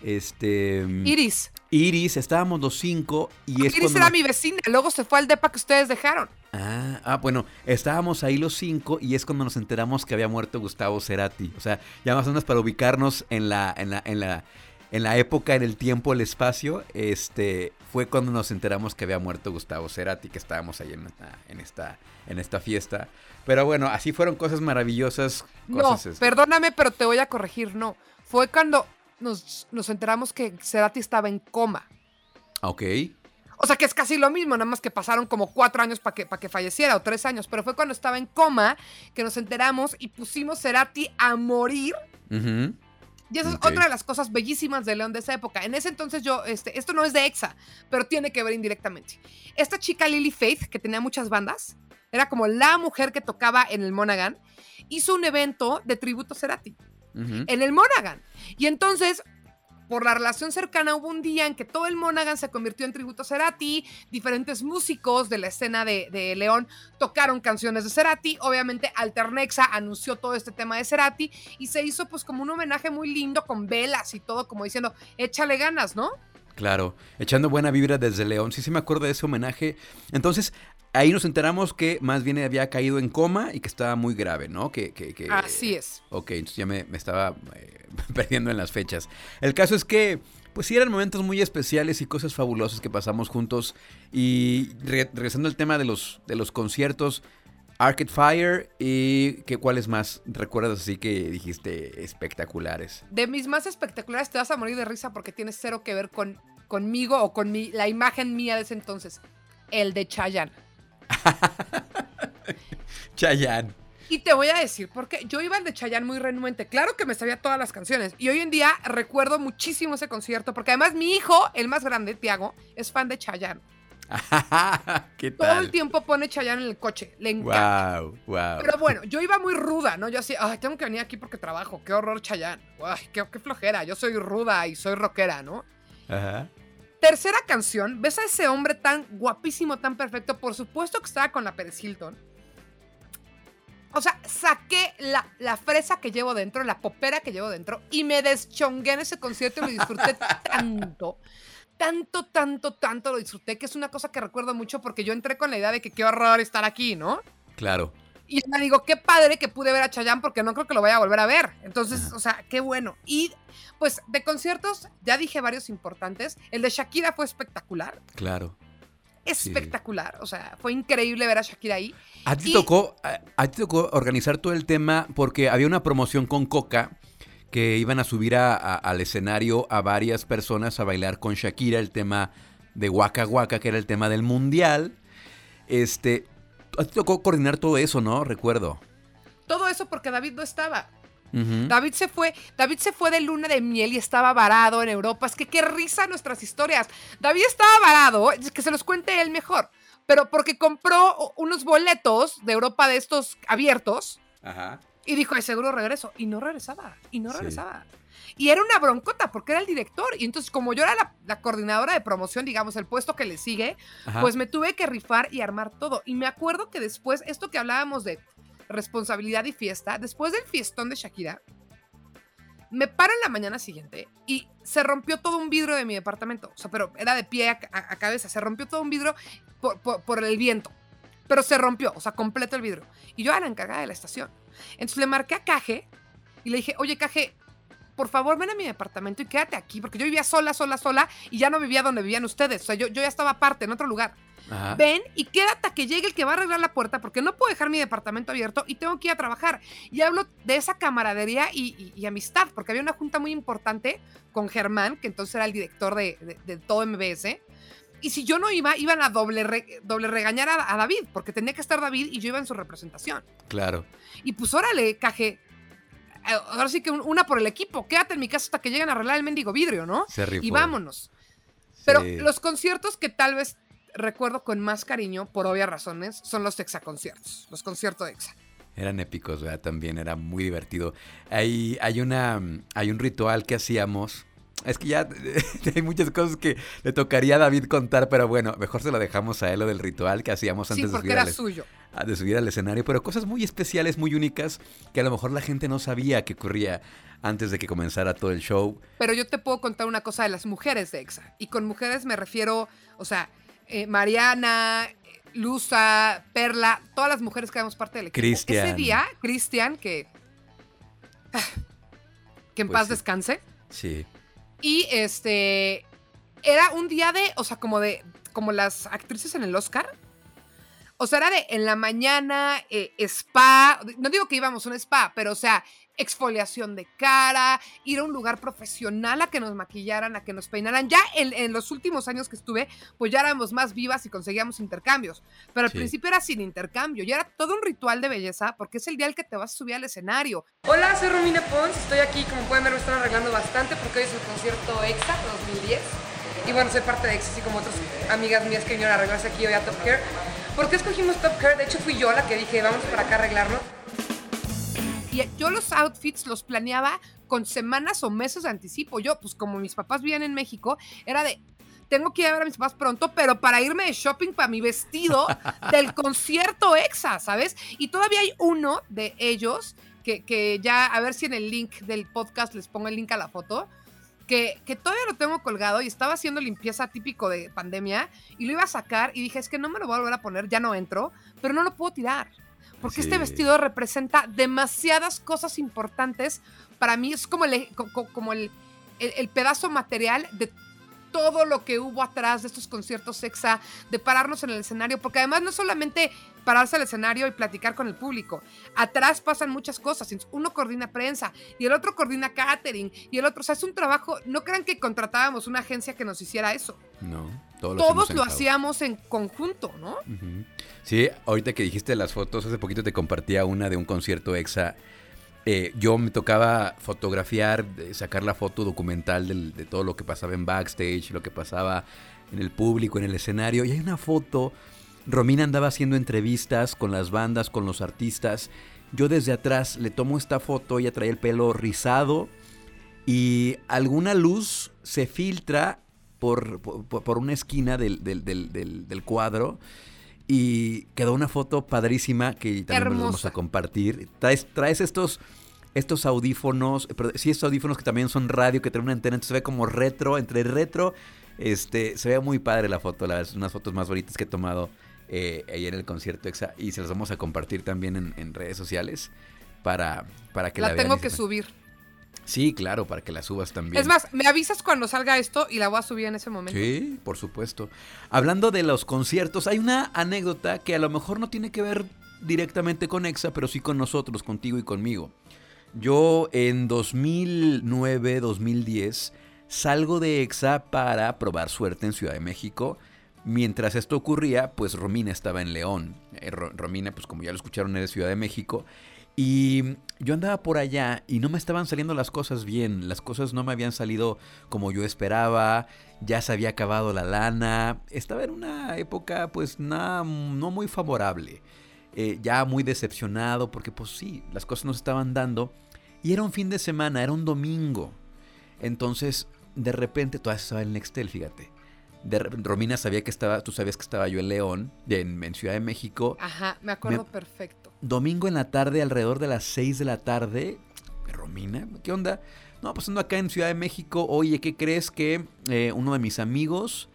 Este. Iris. Iris, estábamos los cinco y es Iris cuando era mi vecina, luego se fue al depa que ustedes dejaron. Ah, ah, bueno, estábamos ahí los cinco y es cuando nos enteramos que había muerto Gustavo Cerati. O sea, ya más o menos para ubicarnos en la, en la, en la, en la época, en el tiempo, el espacio, este, fue cuando nos enteramos que había muerto Gustavo Cerati, que estábamos ahí en esta, en esta, en esta fiesta. Pero bueno, así fueron cosas maravillosas. No, Cosas, este, perdóname, pero te voy a corregir, no. Fue cuando nos, nos enteramos que Cerati estaba en coma. Ok. O sea que es casi lo mismo, nada más que pasaron como cuatro años para que, pa' que falleciera o tres años, pero fue cuando estaba en coma que nos enteramos y pusimos Cerati a morir. Y esa es otra de las cosas bellísimas de León de esa época. En ese entonces yo, este, esto no es de EXA, pero tiene que ver indirectamente. Esta chica Lily Faith, que tenía muchas bandas, era como la mujer que tocaba en el Monaghan, hizo un evento de tributo a Cerati En el Monaghan. Y entonces, por la relación cercana, hubo un día en que todo el Monaghan se convirtió en tributo a Cerati. Diferentes músicos de la escena de, de León tocaron canciones de Cerati. Obviamente, Alternexa anunció todo este tema de Cerati y se hizo pues como un homenaje muy lindo con velas y todo, como diciendo, échale ganas, ¿no? Claro, echando buena vibra desde León. Sí, sí me acuerdo de ese homenaje. Entonces, ahí nos enteramos que más bien había caído en coma y que estaba muy grave, ¿no? Que, que, que- Así es. Ok, entonces ya me, me estaba eh, *laughs* perdiendo en las fechas. El caso es que, pues sí, eran momentos muy especiales y cosas fabulosas que pasamos juntos. Y re- regresando al tema de los, de los conciertos, Arcade Fire y que cuáles más recuerdas así que dijiste espectaculares. De mis más espectaculares te vas a morir de risa porque tienes cero que ver con, conmigo o con mi, la imagen mía de ese entonces. El de Chayanne. *laughs* Chayanne. Y te voy a decir, porque yo iba al de Chayanne muy renuente. Claro que me sabía todas las canciones. Y hoy en día recuerdo muchísimo ese concierto, porque además mi hijo, el más grande, Tiago, es fan de Chayanne. *laughs* ¿Qué Todo el tal? tiempo pone Chayanne en el coche. Le encanta. Wow, wow. Pero bueno, yo iba muy ruda, ¿no? Yo así, ay, tengo que venir aquí porque trabajo. Qué horror Chayanne. Ay, qué, qué flojera. Yo soy ruda y soy rockera, ¿no? Ajá. Tercera canción, ves a ese hombre tan guapísimo, tan perfecto. Por supuesto que estaba con la Paris Hilton. O sea, saqué la, la fresa que llevo dentro, la popera que llevo dentro, y me deschongué en ese concierto y lo disfruté *laughs* tanto. Tanto, tanto, tanto lo disfruté, que es una cosa que recuerdo mucho porque yo entré con la idea de que qué horror estar aquí, ¿no? Claro. Y me digo, qué padre que pude ver a Chayanne porque no creo que lo vaya a volver a ver. Entonces, o sea, qué bueno. Y pues de conciertos, ya dije varios importantes. El de Shakira fue espectacular. Claro. Espectacular. O sea, fue increíble ver a Shakira ahí. ¿A ti, Y- tocó, a, a ti tocó organizar todo el tema porque había una promoción con Coca que iban a subir a- a- al escenario a varias personas a bailar con Shakira el tema de Waka Waka, que era el tema del mundial. Este, a ti tocó coordinar todo eso, ¿no? Recuerdo. Todo eso porque David no estaba. David se fue, David se fue de luna de miel y estaba varado en Europa. Es que qué risa nuestras historias. David estaba varado, es que se los cuente él mejor. Pero porque compró unos boletos de Europa de estos abiertos Ajá. y dijo, de seguro regreso. Y no regresaba, y no Sí. Y era una broncota porque era el director. Y entonces, como yo era la, la coordinadora de promoción, digamos, el puesto que le sigue, Ajá. pues me tuve que rifar y armar todo. Y me acuerdo que después, esto que hablábamos de responsabilidad y fiesta, después del fiestón de Shakira, me paro en la mañana siguiente y se rompió todo un vidrio de mi departamento. O sea, pero era de pie a, a- a cabeza. Se rompió todo un vidrio por, por- por el viento. Pero se rompió, o sea, completo el vidrio. Y yo era la encargada de la estación. Entonces le marqué a Caje y le dije, oye, Caje, por favor, ven a mi departamento y quédate aquí, porque yo vivía sola, sola, sola y ya no vivía donde vivían ustedes. O sea, yo, yo ya estaba aparte, en otro lugar. Ajá. Ven y quédate hasta que llegue el que va a arreglar la puerta porque no puedo dejar mi departamento abierto y tengo que ir a trabajar. Y hablo de esa camaradería y, y- y amistad, porque había una junta muy importante con Germán, que entonces era el director de, de- de todo MBS. Y si yo no iba, iban a doble, re- doble regañar a, a David, porque tenía que estar David y yo iba en su representación. Claro. Y pues órale, caje. Ahora sí que un- una por el equipo. Quédate en mi casa hasta que lleguen a arreglar el mendigo vidrio, ¿no? Se rifó. Y vámonos. Pero los conciertos que tal vez recuerdo con más cariño, por obvias razones, son los exaconciertos. Los conciertos de Exa. Eran épicos, ¿verdad? También era muy divertido. Hay, hay, una, hay un ritual que hacíamos. Es que ya *laughs* hay muchas cosas que le tocaría a David contar, pero bueno, mejor se lo dejamos a él lo del ritual que hacíamos Sí, antes de subir, era al, suyo. a- de subir al escenario, pero cosas muy especiales, muy únicas, que a lo mejor la gente no sabía que ocurría antes de que comenzara todo el show. Pero yo te puedo contar una cosa de las mujeres de Exa. Y con mujeres me refiero, o sea, eh, Mariana, Luza, Perla, todas las mujeres que éramos parte del equipo. Cristian. Ese día, Cristian, que. que en Pues paz sí. descanse. Sí. Y este. Era un día de. O sea, como de. Como las actrices en el Oscar. O sea, era de en la mañana, eh, spa. No digo que íbamos a un spa, pero o sea, exfoliación de cara, ir a un lugar profesional a que nos maquillaran, a que nos peinaran. Ya en, en los últimos años que estuve, pues ya éramos más vivas y conseguíamos intercambios. Pero al Sí. principio era sin intercambio, ya era todo un ritual de belleza porque es el día al que te vas a subir al escenario. Hola, soy Romina Pons, estoy aquí, como pueden ver, me están arreglando bastante porque hoy es el concierto EXA 2010. Y bueno, soy parte de EXA, así como otras amigas mías que vinieron a arreglarse aquí hoy a Top Care. ¿Por qué escogimos Top Care? De hecho, fui yo la que dije, vamos para acá a arreglarnos. Y yo los outfits los planeaba con semanas o meses de anticipo. Yo, pues como mis papás vivían en México, era de, tengo que ir a ver a mis papás pronto, pero para irme de shopping para mi vestido *laughs* del concierto EXA, ¿sabes? Y todavía hay uno de ellos que, que ya, a ver si en el link del podcast les pongo el link a la foto. Que, que todavía lo tengo colgado y estaba haciendo limpieza típico de pandemia y lo iba a sacar y dije, es que no me lo voy a volver a poner, ya no entro, pero no lo puedo tirar. Porque este vestido representa demasiadas cosas importantes. Para mí es como el, co- co- como el, el- el pedazo material de todo lo que hubo atrás de estos conciertos sexa, de pararnos en el escenario, porque además no es solamente pararse al escenario y platicar con el público, atrás pasan muchas cosas, uno coordina prensa y el otro coordina catering y el otro, o sea, es un trabajo, no crean que contratábamos una agencia que nos hiciera eso, No, todos, todos lo hacíamos en conjunto, ¿no? Sí, ahorita que dijiste las fotos, hace poquito te compartía una de un concierto EXA. Eh, yo me tocaba fotografiar, sacar la foto documental de todo lo que pasaba en backstage, lo que pasaba en el público, en el escenario. Y hay una foto, Romina andaba haciendo entrevistas con las bandas, con los artistas. Yo desde atrás le tomo esta foto, ella trae el pelo rizado y alguna luz se filtra por, por- una esquina del- del- del cuadro y quedó una foto padrísima que también nos vamos Hermosa. a compartir. Traes, traes estos, estos audífonos, pero sí, estos audífonos que también son radio, que tienen una antena, entonces se ve como retro, entre retro, este, se ve muy padre la foto, la es unas fotos más bonitas que he tomado eh, ahí en el concierto EXA y se las vamos a compartir también en, en redes sociales para, para que la, La vean tengo y que subir. Sí, claro, para que la subas también. Es más, me avisas cuando salga esto y la voy a subir en ese momento. Sí, por supuesto. Hablando de los conciertos, hay una anécdota que a lo mejor no tiene que ver directamente con EXA, pero sí con nosotros, contigo y conmigo. yo en 2009, 2010 salgo de EXA para probar suerte en Ciudad de México. Mientras esto ocurría, pues Romina estaba en León. Eh, Ro- Romina, pues como ya lo escucharon, es de Ciudad de México. Y yo andaba por allá y no me estaban saliendo las cosas bien. Las cosas no me habían salido como yo esperaba. Ya se había acabado la lana. Estaba en una época pues nada, no muy favorable. Eh, ya muy decepcionado porque pues sí, las cosas no se estaban dando. Y era un fin de semana, era un domingo. Entonces, de repente, todavía estaba en Nextel, fíjate. De Romina sabía que estaba, tú sabías que estaba yo en León, en, en Ciudad de México. Ajá, me acuerdo Me- perfecto. Domingo en la tarde, alrededor de las 6 de la tarde. Romina, ¿qué onda? No, pasando acá en Ciudad de México. Oye, ¿qué crees que eh, uno de mis amigos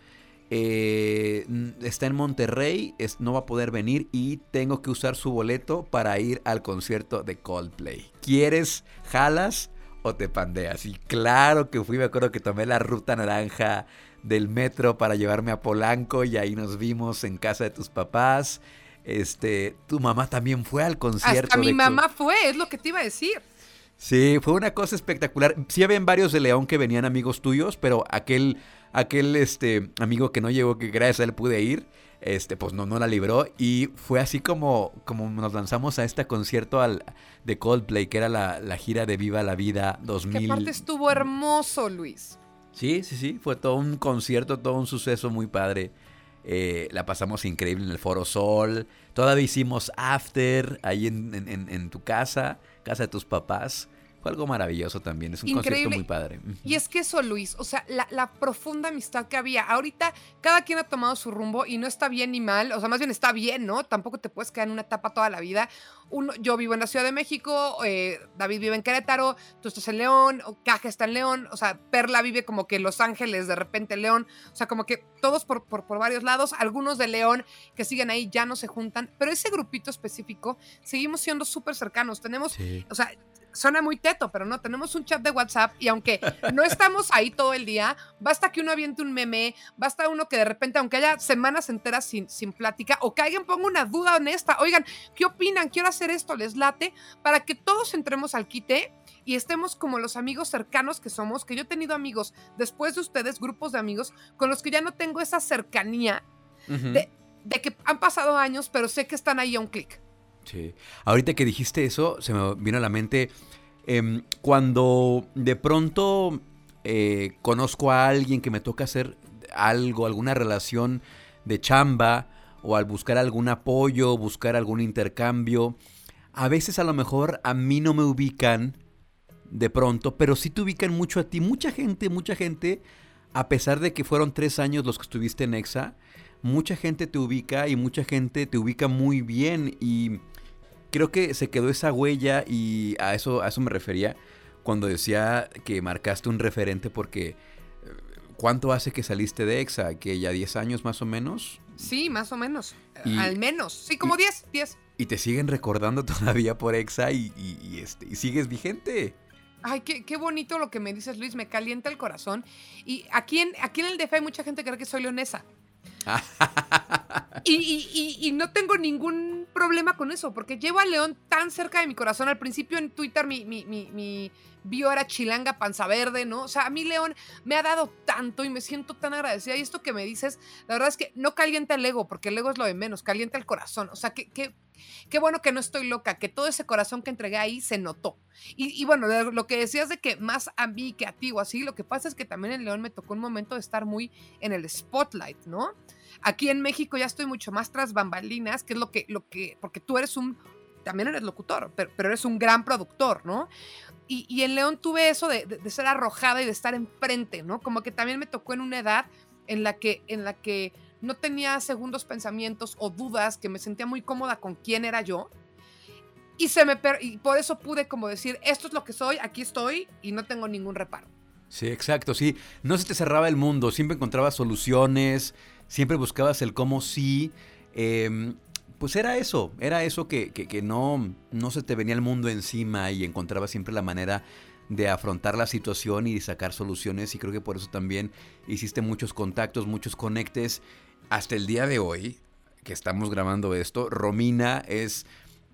eh, está en Monterrey, es- no va a poder venir y tengo que usar su boleto para ir al concierto de Coldplay? ¿Quieres, jalas o te pandeas? Y claro que fui, me acuerdo que tomé la ruta naranja del metro para llevarme a Polanco y ahí nos vimos en casa de tus papás. Este, tu mamá también fue al concierto. Hasta mi mamá fue, es lo que te iba a decir. Sí, fue una cosa espectacular. Sí habían varios de León que venían amigos tuyos, pero aquel, aquel este, amigo que no llegó, que gracias a él pude ir, este, pues no, no la libró. Y fue así como, como nos lanzamos a este concierto al, de Coldplay, que era la, la gira de Viva la Vida Que 2000. aparte estuvo hermoso, Luis. Sí, sí, sí, fue todo un concierto, todo un suceso muy padre. Eh, la pasamos increíble en el Foro Sol. Todavía hicimos after ahí en, en- tu casa, casa de tus papás. Fue algo maravilloso también. Es un concierto Increíble. muy padre. Y es que eso, Luis, o sea, la, la profunda amistad que había. Ahorita cada quien ha tomado su rumbo y no está bien ni mal, o sea, más bien está bien, ¿no? Tampoco te puedes quedar en una etapa toda la vida. Uno, yo vivo en la Ciudad de México, eh, David vive en Querétaro, tú estás en León, Caja está en León, o sea, Perla vive como que en Los Ángeles, de repente en León, o sea, como que todos por, por, por varios lados, algunos de León que siguen ahí ya no se juntan, pero ese grupito específico seguimos siendo súper cercanos. Tenemos Sí. o sea, suena muy teto, pero no, tenemos un chat de WhatsApp y aunque no estamos ahí todo el día, basta que uno aviente un meme, basta uno que de repente, aunque haya semanas enteras sin, sin plática, o que alguien ponga una duda honesta, oigan, ¿qué opinan? Quiero hacer esto, les late, para que todos entremos al quite y estemos como los amigos cercanos que somos, que yo he tenido amigos después de ustedes, grupos de amigos, con los que ya no tengo esa cercanía de, de que han pasado años, pero sé que están ahí a un clic. Sí. Ahorita que dijiste eso, se me vino a la mente em, cuando de pronto eh, conozco a alguien que me toca hacer algo, alguna relación de chamba o al buscar algún apoyo, buscar algún intercambio. A veces a lo mejor a mí no me ubican de pronto, pero sí te ubican mucho a ti. Mucha gente, mucha gente, a pesar de que fueron tres años los que estuviste en EXA, mucha gente te ubica y mucha gente te ubica muy bien y creo que se quedó esa huella y a eso, a eso me refería cuando decía que marcaste un referente porque eh, ¿cuánto hace que saliste de EXA? ¿Que ya 10 años más o menos? Sí, más o menos. Y- Al menos. Sí, como 10, 10. Y te siguen recordando *laughs* todavía por EXA y, y- y, este, y sigues vigente. Ay, qué, qué bonito lo que me dices, Luis. Me calienta el corazón. Y aquí en, aquí en el DF hay mucha gente que cree que soy leonesa. *laughs* Y, y- y- y no tengo ningún problema con eso, porque llevo a León tan cerca de mi corazón. Al principio en Twitter mi, mi, mi, mi bio era chilanga panza verde, ¿no? O sea, a mí León me ha dado tanto y me siento tan agradecida. Y esto que me dices, la verdad es que no calienta el ego, porque el ego es lo de menos, calienta el corazón. O sea, que, que- bueno que no estoy loca, que todo ese corazón que entregué ahí se notó. Y, y bueno, lo que decías de que más a mí que a ti o así, lo que pasa es que también en León me tocó un momento de estar muy en el spotlight, ¿no? Aquí en México ya estoy mucho más tras bambalinas, que es lo que, lo que, porque tú eres un, también eres locutor, pero, pero eres un gran productor, ¿no? Y, y en León tuve eso de, de- ser arrojada y de estar enfrente, ¿no? Como que también me tocó en una edad en la que, en la que no tenía segundos pensamientos o dudas, que me sentía muy cómoda con quién era yo. Y, se me por eso pude como decir, esto es lo que soy, aquí estoy y no tengo ningún reparo. Sí, exacto, sí. No se te cerraba el mundo, siempre encontrabas soluciones, siempre buscabas el cómo sí. em, pues era eso, era eso que, que- no, no se te venía el mundo encima y encontrabas siempre la manera de afrontar la situación y sacar soluciones y creo que por eso también hiciste muchos contactos, muchos conectes. Hasta el día de hoy, que estamos grabando esto, Romina es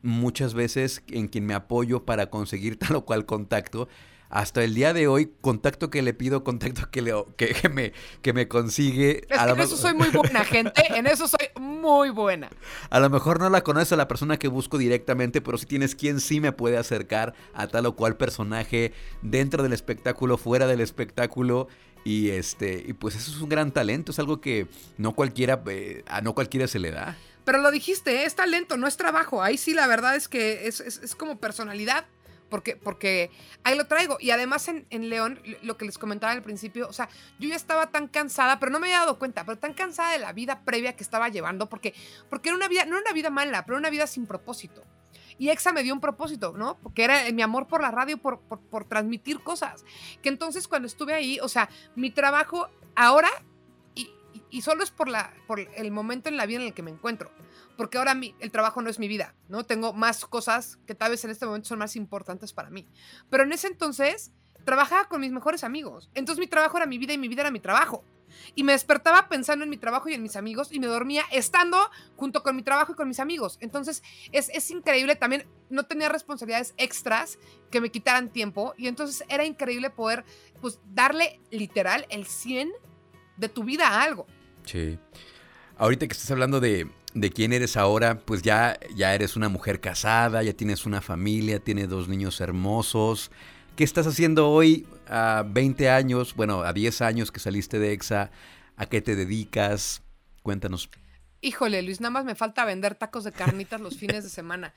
muchas veces en quien me apoyo para conseguir *laughs* tal o cual contacto. Hasta el día de hoy, contacto que le pido, contacto que, le, que, que me, que me consigue. Es que en eso soy muy buena, gente. En eso soy muy buena. A lo mejor no la conoces a la persona que busco directamente, pero sí tienes quien sí me puede acercar a tal o cual personaje dentro del espectáculo, fuera del espectáculo. Y este, y pues eso es un gran talento, es algo que no cualquiera, eh, a no cualquiera se le da. Pero lo dijiste, ¿eh? es talento, no es trabajo. Ahí sí la verdad es que es, es- es como personalidad. Porque, porque ahí lo traigo. Y además en, en León, lo que les comentaba al principio, o sea, yo ya estaba tan cansada, pero no me había dado cuenta, pero tan cansada de la vida previa que estaba llevando, porque, porque era una vida, no era una vida mala, pero era una vida sin propósito. Y Exa me dio un propósito, ¿no? Porque era mi amor por la radio, por, por, transmitir cosas. Que entonces cuando estuve ahí, o sea, mi trabajo ahora, y, y- y solo es por, la, por el momento en la vida en el que me encuentro. Porque ahora mi, el trabajo no es mi vida, ¿no? Tengo más cosas que tal vez en este momento son más importantes para mí. Pero en ese entonces trabajaba con mis mejores amigos. Entonces mi trabajo era mi vida y mi vida era mi trabajo. Y me despertaba pensando en mi trabajo y en mis amigos y me dormía estando junto con mi trabajo y con mis amigos. Entonces es, es increíble, también no tenía responsabilidades extras que me quitaran tiempo y entonces era increíble poder pues darle literal el 100 de tu vida a algo. Sí. Ahorita que estás hablando de, de quién eres ahora, pues ya, ya eres una mujer casada, ya tienes una familia, tienes dos niños hermosos. ¿Qué estás haciendo hoy a 20 años, bueno, a 10 años que saliste de EXA? ¿A qué te dedicas? Cuéntanos. Híjole, Luis, nada más me falta vender tacos de carnitas los fines de semana.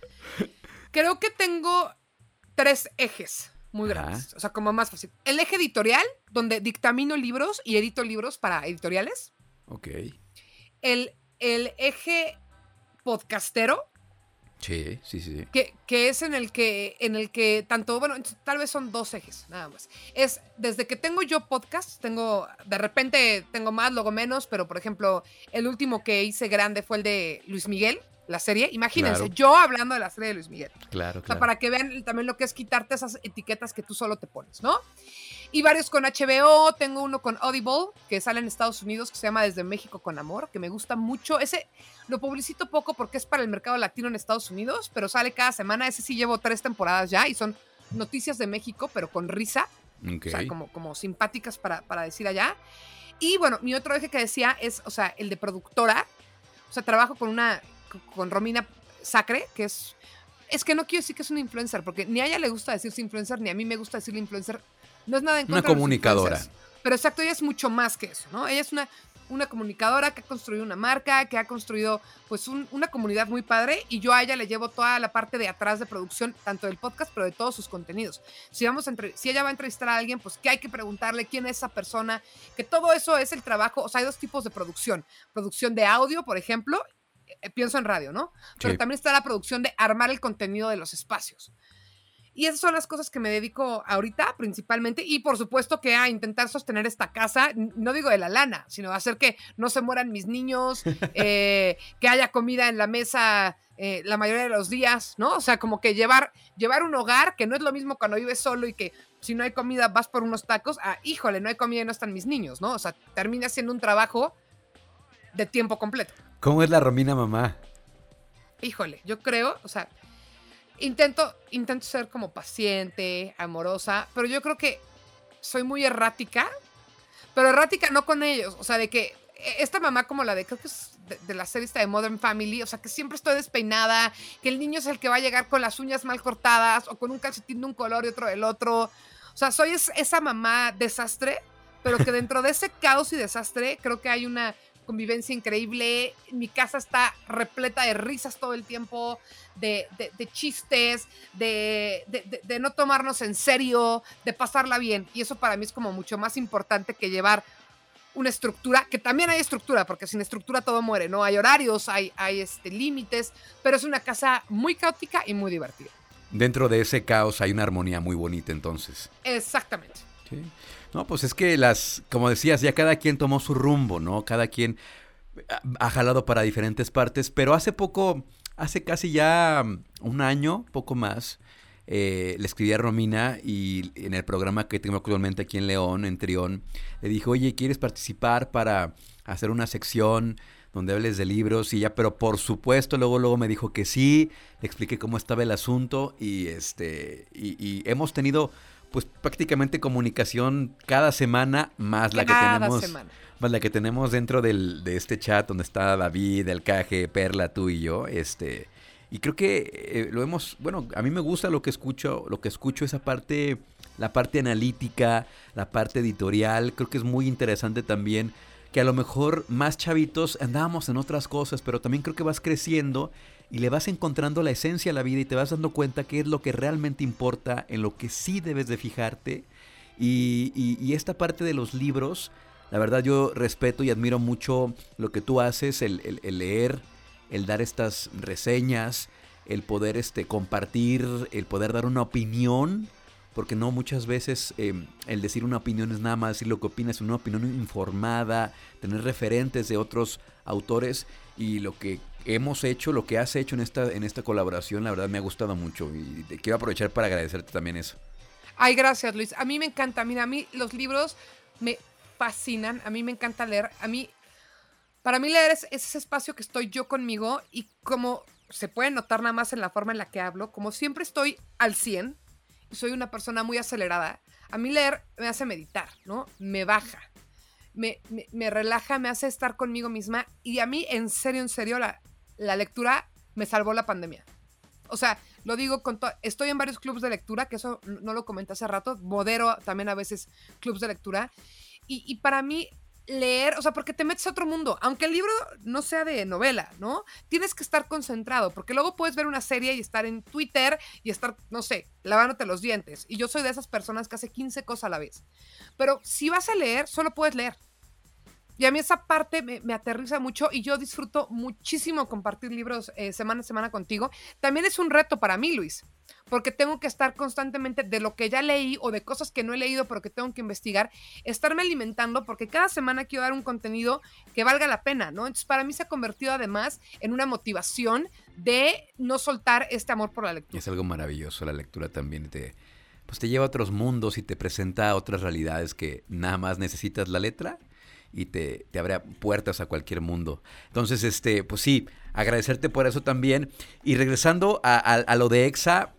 Creo que tengo tres ejes muy Ajá. grandes. O sea, como más fácil. El eje editorial, donde dictamino libros y edito libros para editoriales. Ok. El, el eje podcastero, Sí, sí, sí. que, que es en el que, en el que tanto, bueno, tal vez son dos ejes, nada más. Es desde que tengo yo podcast, tengo, de repente tengo más, luego menos, pero por ejemplo, el último que hice grande fue el de Luis Miguel, la serie. Imagínense, Claro. yo hablando de la serie de Luis Miguel. Claro, O sea, claro. para que vean también lo que es quitarte esas etiquetas que tú solo te pones, ¿no? Y varios con HBO, tengo uno con Audible, que sale en Estados Unidos, que se llama Desde México con Amor, que me gusta mucho. Ese lo publicito poco porque es para el mercado latino en Estados Unidos, pero sale cada semana. Ese sí llevo tres temporadas ya y son noticias de México, pero con risa, o sea, como, como simpáticas para, para decir allá. Y bueno, mi otro eje que decía es, o sea, el de productora. O sea, trabajo con una, con Romina Sacre, que es, es que no quiero decir que es una influencer, porque ni a ella le gusta decirse influencer, ni a mí me gusta decirle influencer. No es nada en Una contra los comunicadora. Pero exacto, ella es mucho más que eso, ¿no? Ella es una, una comunicadora que ha construido una marca, que ha construido pues un- una comunidad muy padre y yo a ella le llevo toda la parte de atrás de producción, tanto del podcast, pero de todos sus contenidos. Si, vamos a entre- si ella va a entrevistar a alguien, pues qué hay que preguntarle, quién es esa persona, que todo eso es el trabajo, o sea, hay dos tipos de producción. Producción de audio, por ejemplo, eh, pienso en radio, ¿no? Pero Sí. también está la producción de armar el contenido de los espacios. Y esas son las cosas que me dedico ahorita principalmente. Y por supuesto que a intentar sostener esta casa, no digo de la lana, sino hacer que no se mueran mis niños, *laughs* eh, que haya comida en la mesa eh, la mayoría de los días, ¿no? O sea, como que llevar, llevar un hogar, que no es lo mismo cuando vives solo y que si no hay comida vas por unos tacos, ah, híjole, no hay comida y no están mis niños, ¿no? O sea, termina siendo un trabajo de tiempo completo. ¿Cómo es la Romina mamá? híjole, yo creo, o sea, intento, intento ser como paciente, amorosa, pero yo creo que soy muy errática, pero errática no con ellos, o sea, de que esta mamá como la de, creo que es de, la serie de Modern Family, o sea, que siempre estoy despeinada, que el niño es el que va a llegar con las uñas mal cortadas o con un calcetín de un color y otro del otro. O sea, soy es- esa mamá desastre, pero que dentro de ese caos y desastre creo que hay una convivencia increíble. Mi casa está repleta de risas todo el tiempo, de, de- de chistes, de, de- de- de no tomarnos en serio, de pasarla bien. Y eso para mí es como mucho más importante que llevar una estructura, que también hay estructura, porque sin estructura todo muere, ¿no? Hay horarios, hay, hay este, límites, pero es una casa muy caótica y muy divertida. Dentro de ese caos hay una armonía muy bonita entonces. Exactamente. Sí. No, pues es que las, como decías, ya cada quien tomó su rumbo, ¿no? Cada quien ha- jalado para diferentes partes, pero hace poco, hace casi ya mm, un año, poco más, eh, le escribí a Romina y en el programa que tengo actualmente aquí en León, en Trión, le dije, oye, ¿quieres participar para hacer una sección donde hables de libros y ya, pero por supuesto luego luego me dijo que sí, le expliqué cómo estaba el asunto y este y, hemos tenido pues prácticamente comunicación cada semana más la que tenemos más la que tenemos dentro del, de este chat donde está David, el Caje, Perla, tú y yo, este y creo que eh, lo hemos, bueno, a mí me gusta lo que escucho, lo que escucho esa parte, la parte analítica, la parte editorial, creo que es muy interesante también que a lo mejor más chavitos andábamos en otras cosas, pero también creo que vas creciendo y le vas encontrando la esencia a la vida y te vas dando cuenta qué es lo que realmente importa, en lo que sí debes de fijarte. Y, esta parte de los libros, la verdad yo respeto y admiro mucho lo que tú haces, el, leer el dar estas reseñas, el poder este, compartir, el poder dar una opinión, porque no muchas veces em, el decir una opinión es nada más decir lo que opinas, una opinión informada, tener referentes de otros autores y lo que hemos hecho, lo que has hecho en esta, en esta colaboración, la verdad me ha gustado mucho y te quiero aprovechar para agradecerte también eso. Ay, gracias Luis. A mí me encanta, mira, a mí los libros me fascinan, a mí me encanta leer, a mí para mí leer es, ese espacio que estoy yo conmigo y como se puede notar nada más en la forma en la que hablo, como siempre estoy al 100 y soy una persona muy acelerada, a mí leer me hace meditar, ¿no? Me baja, me, me, relaja, me hace estar conmigo misma y a mí, en serio, en serio, la, la lectura me salvó la pandemia. O sea, lo digo con todo. Estoy en varios clubes de lectura, que eso no lo comenté hace rato. Modero también a veces clubes de lectura. Y, y, para mí leer, o sea, porque te metes a otro mundo, aunque el libro no sea de novela, ¿no? Tienes que estar concentrado, porque luego puedes ver una serie y estar en Twitter y estar, no sé, lavándote los dientes. Y yo soy de esas personas que hace 15 cosas a la vez. Pero si vas a leer, solo puedes leer. Y a mí esa parte me, aterriza mucho y yo disfruto muchísimo compartir libros eh, semana a semana contigo. También es un reto para mí, Luis, porque tengo que estar constantemente de lo que ya leí o de cosas que no he leído pero que tengo que investigar, estarme alimentando porque cada semana quiero dar un contenido que valga la pena, ¿no? Entonces para mí se ha convertido además en una motivación de no soltar este amor por la lectura. Es algo maravilloso, la lectura también te pues te lleva a otros mundos y te presenta otras realidades que nada más necesitas la letra y te, te abre puertas a cualquier mundo. Entonces, este, pues sí, agradecerte por eso también. Y regresando a, lo de EXA,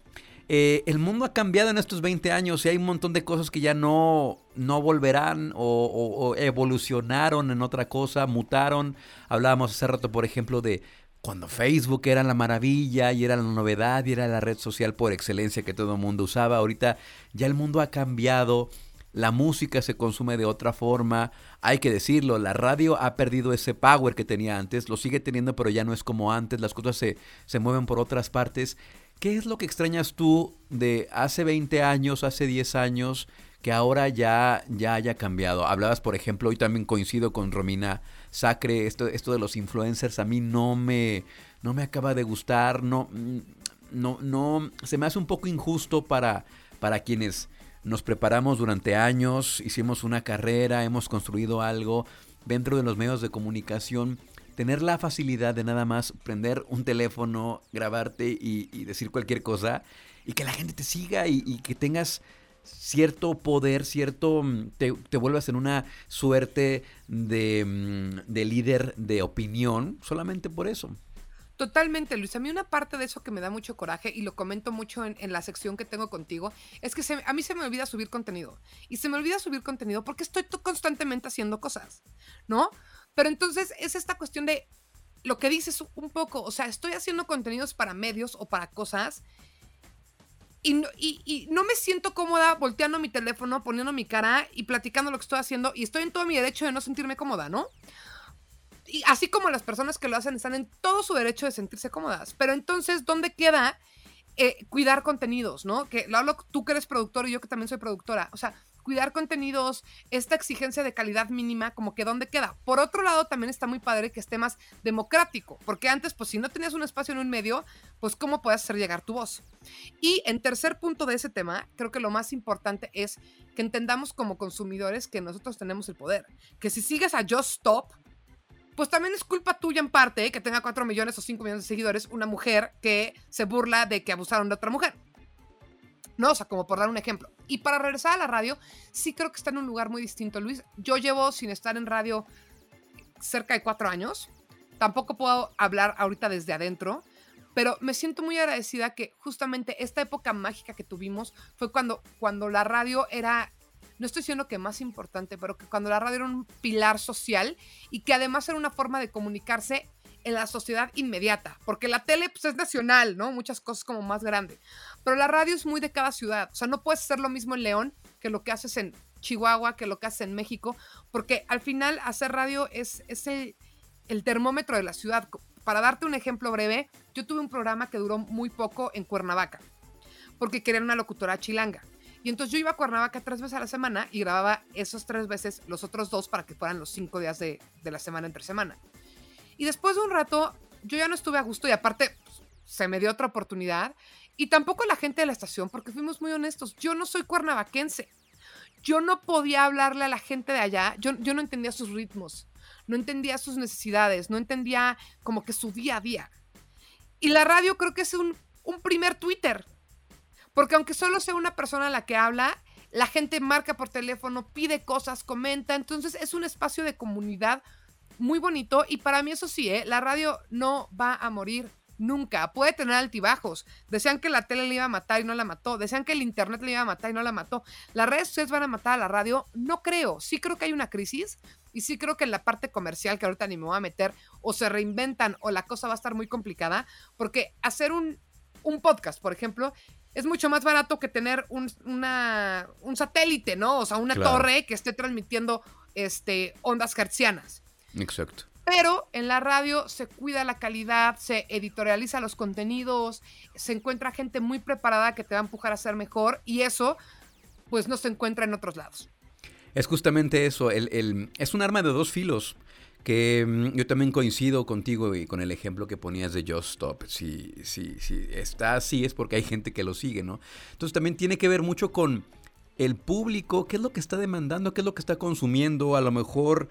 eh, el mundo ha cambiado en estos 20 años y hay un montón de cosas que ya no, no volverán o, evolucionaron en otra cosa, mutaron. Hablábamos hace rato, por ejemplo, de cuando Facebook era la maravilla y era la novedad y era la red social por excelencia que todo el mundo usaba. Ahorita ya el mundo ha cambiado la música se consume de otra forma, hay que decirlo, la radio ha perdido ese power que tenía antes, lo sigue teniendo pero ya no es como antes, las cosas se, se mueven por otras partes. ¿Qué es lo que extrañas tú de hace 20 años, hace 10 años, que ahora ya, ya haya cambiado? Hablabas, por ejemplo, hoy también coincido con Romina Sacre, esto, esto de los influencers a mí no me, no me acaba de gustar, no, no, no, se me hace un poco injusto para, para quienes nos preparamos durante años, hicimos una carrera, hemos construido algo dentro de los medios de comunicación. Tener la facilidad de nada más prender un teléfono, grabarte y, decir cualquier cosa y que la gente te siga y, que tengas cierto poder, cierto, mm, te, te, vuelvas en una suerte de, mm, de líder de opinión solamente por eso. Totalmente, Luis. A mí una parte de eso que me da mucho coraje, y lo comento mucho en, la sección que tengo contigo, es que a mí se me olvida subir contenido. Y se me olvida subir contenido porque estoy constantemente haciendo cosas, ¿no? Pero entonces es esta cuestión de lo que dices un poco, o sea, estoy haciendo contenidos para medios o para cosas. Y no, y no me siento cómoda volteando mi teléfono, poniendo mi cara y platicando lo que estoy haciendo. Y estoy en todo mi derecho de no sentirme cómoda, ¿no? Y así como las personas que lo hacen están en todo su derecho de sentirse cómodas. Pero entonces, ¿dónde queda eh, cuidar contenidos, no? Que lo hablo tú que eres productor y yo que también soy productora. O sea, cuidar contenidos, esta exigencia de calidad mínima, como que dónde queda. Por otro lado, también está muy padre que esté más democrático, porque antes, pues si no tenías un espacio en un medio, pues cómo puedes hacer llegar tu voz. Y en tercer punto de ese tema, creo que lo más importante es que entendamos como consumidores que nosotros tenemos el poder, que si sigues a Just Stop, pues también es culpa tuya en parte que tenga 4 millones o 5 millones de seguidores una mujer que se burla de que abusaron de otra mujer. No, o sea, como por dar un ejemplo. Y para regresar a la radio, sí creo que está en un lugar muy distinto, Luis. Yo llevo sin estar en radio cerca de cuatro años. tampoco puedo hablar ahorita desde adentro, pero me siento muy agradecida que justamente esta época mágica que tuvimos fue cuando, cuando la radio era, no estoy diciendo que más importante, pero que cuando la radio era un pilar social y que además era una forma de comunicarse en la sociedad inmediata, porque la tele pues, es nacional, ¿no? Muchas cosas como más grande, pero la radio es muy de cada ciudad, o sea, no puedes hacer lo mismo en León que lo que haces en Chihuahua, que lo que haces en México, porque al final hacer radio es, es el, el termómetro de la ciudad. Para darte un ejemplo breve, yo tuve un programa que duró muy poco en Cuernavaca, porque querían una locutora chilanga. Y entonces yo iba a Cuernavaca tres veces a la semana y grababa esos tres veces los otros dos para que fueran los cinco días de, de la semana entre semana. Y después de un rato, yo ya no estuve a gusto y aparte pues, se me dio otra oportunidad. Y tampoco la gente de la estación, porque fuimos muy honestos, yo no soy cuernavaquense. Yo no podía hablarle a la gente de allá, yo, yo no entendía sus ritmos, no entendía sus necesidades, no entendía como que su día a día. Y la radio creo que es un, un primer Twitter, porque aunque solo sea una persona la que habla, la gente marca por teléfono, pide cosas, comenta, entonces es un espacio de comunidad muy bonito y para mí eso sí, ¿eh? la radio no va a morir nunca, puede tener altibajos. Decían que la tele le iba a matar y no la mató, decían que el internet le iba a matar y no la mató. Las redes sociales van a matar a la radio, no creo, sí creo que hay una crisis y sí creo que en la parte comercial que ahorita ni me voy a meter o se reinventan o la cosa va a estar muy complicada, porque hacer un, un podcast, por ejemplo, es mucho más barato que tener un, una, un satélite, ¿no? O sea, una Claro. torre que esté transmitiendo este, ondas hertzianas. Exacto. Pero en la radio se cuida la calidad, se editorializa los contenidos, se encuentra gente muy preparada que te va a empujar a ser mejor y eso pues no se encuentra en otros lados. Es justamente eso, el, el- es un arma de dos filos. Que mm, yo también coincido contigo y con el ejemplo que ponías de Just Stop. Si, si, está así es porque hay gente que lo sigue, ¿no? Entonces también tiene que ver mucho con el público, qué es lo que está demandando, qué es lo que está consumiendo. A lo mejor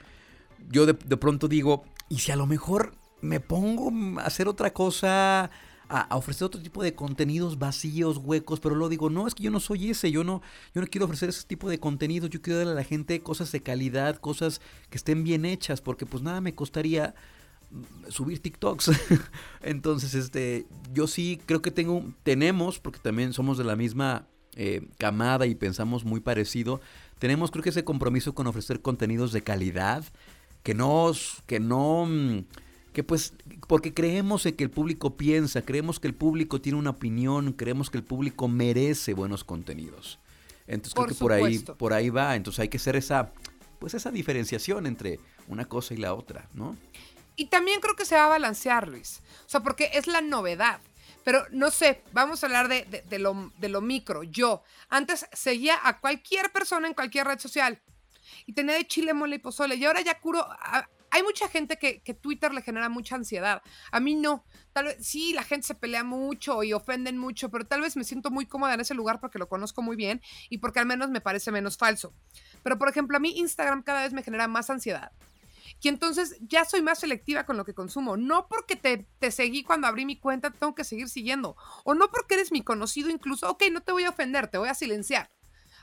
yo de, de pronto digo, ¿y si a lo mejor me pongo a hacer otra cosa? A, ofrecer otro tipo de contenidos vacíos, huecos, pero luego digo, no, es que yo no soy ese, yo no, yo no quiero ofrecer ese tipo de contenidos, yo quiero darle a la gente cosas de calidad, cosas que estén bien hechas, porque pues nada me costaría mm, subir TikToks. *laughs* Entonces, este, yo sí creo que tengo, tenemos, porque también somos de la misma eh, camada y pensamos muy parecido, tenemos creo que ese compromiso con ofrecer contenidos de calidad, que no, que no, mm, que pues, porque creemos en que el público piensa, creemos que el público tiene una opinión, creemos que el público merece buenos contenidos. Entonces Por creo que por ahí, por ahí va, entonces hay que hacer esa, pues esa diferenciación entre una cosa y la otra, ¿no? Y también creo que se va a balancear, Luis. O sea, porque es la novedad. Pero no sé, vamos a hablar de, de- de lo, de lo micro. Yo antes seguía a cualquier persona en cualquier red social y tenía de chile, mole y pozole. Y ahora ya curo. a- hay mucha gente que, Twitter le genera mucha ansiedad. A mí no. Tal vez sí, la gente se pelea mucho y ofenden mucho, pero tal vez me siento muy cómoda en ese lugar porque lo conozco muy bien y porque al menos me parece menos falso. Pero por ejemplo, a mí Instagram cada vez me genera más ansiedad. Y entonces ya soy más selectiva con lo que consumo. No porque te, te seguí cuando abrí mi cuenta, te tengo que seguir siguiendo. O no porque eres mi conocido incluso. Ok, no te voy a ofender, te voy a silenciar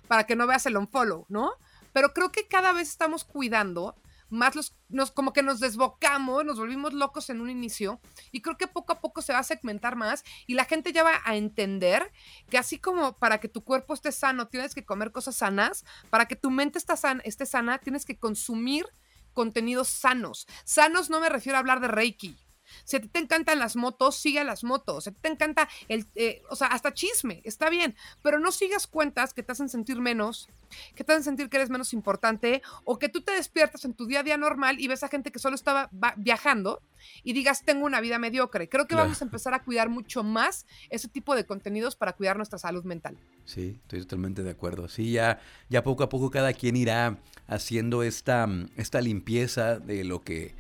para que no veas el unfollow, ¿no? Pero creo que cada vez estamos cuidando más los, nos, como que nos desbocamos, nos volvimos locos en un inicio y creo que poco a poco se va a segmentar más y la gente ya va a entender que así como para que tu cuerpo esté sano tienes que comer cosas sanas, para que tu mente esté sana, esté sana tienes que consumir contenidos sanos. Sanos no me refiero a hablar de Reiki. Si a ti te encantan las motos, sigue a las motos. Si a ti te encanta el, eh, o sea, hasta chisme, está bien, pero no sigas cuentas que te hacen sentir menos, que te hacen sentir que eres menos importante, o que tú te despiertas en tu día a día normal y ves a gente que solo estaba viajando y digas, tengo una vida mediocre. Creo que Claro. vamos a empezar a cuidar mucho más ese tipo de contenidos para cuidar nuestra salud mental. Sí, estoy totalmente de acuerdo. Sí, ya, ya poco a poco cada quien irá haciendo esta, mm, esta limpieza de lo que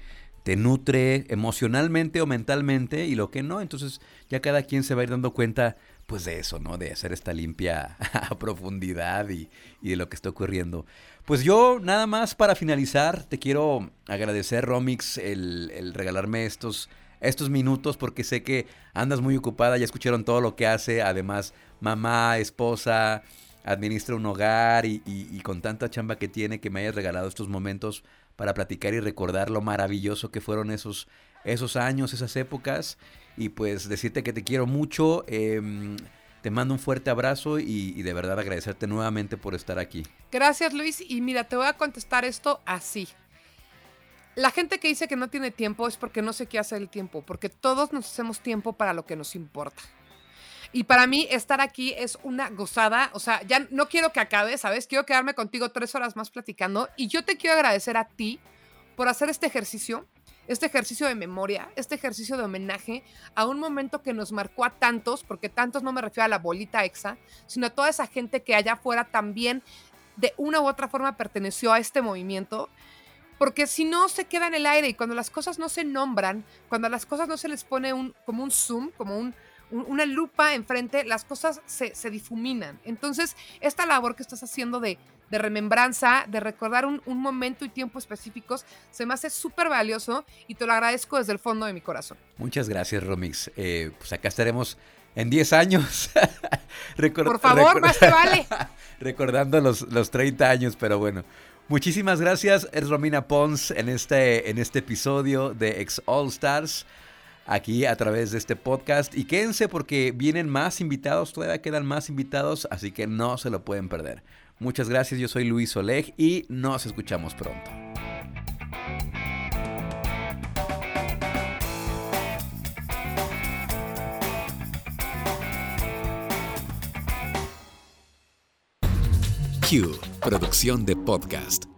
te nutre emocionalmente o mentalmente y lo que no. Entonces ya cada quien se va a ir dando cuenta pues de eso, ¿no? De hacer esta limpia *laughs* a profundidad y, y de lo que está ocurriendo. Pues yo nada más para finalizar te quiero agradecer Romix el, el regalarme estos estos minutos porque sé que andas muy ocupada, ya escucharon todo lo que hace, además mamá, esposa, administra un hogar y, y- y con tanta chamba que tiene que me hayas regalado estos momentos para platicar y recordar lo maravilloso que fueron esos esos años, esas épocas. Y pues decirte que te quiero mucho. em, te mando un fuerte abrazo y, y de verdad agradecerte nuevamente por estar aquí. Gracias, Luis. Y mira, te voy a contestar esto así. La gente que dice que no tiene tiempo es porque no sé qué hacer el tiempo, porque todos nos hacemos tiempo para lo que nos importa. Y para mí estar aquí es una gozada, o sea, ya no quiero que acabe, ¿sabes? Quiero quedarme contigo tres horas más platicando y yo te quiero agradecer a ti por hacer este ejercicio, este ejercicio de memoria, este ejercicio de homenaje a un momento que nos marcó a tantos, porque tantos no me refiero a la bolita exa, sino a toda esa gente que allá afuera también de una u otra forma perteneció a este movimiento. Porque si no se queda en el aire y cuando las cosas no se nombran, cuando las cosas no se les pone un, como un zoom, como un- una lupa enfrente, las cosas se, se difuminan. Entonces, esta labor que estás haciendo de, de remembranza, de recordar un, un momento y tiempo específicos, se me hace súper valioso y te lo agradezco desde el fondo de mi corazón. Muchas gracias, Romix. Eh, pues acá estaremos en 10 años. *laughs* Por favor, más te vale. *laughs* Recordando los, los 30 años, pero bueno. Muchísimas gracias, es Romina Pons en este, en este episodio de Ex All Stars, aquí a través de este podcast. Y quédense porque vienen más invitados, todavía quedan más invitados, así que no se lo pueden perder. Muchas gracias, yo soy Luis Oleg y nos escuchamos pronto. Q, producción de podcast.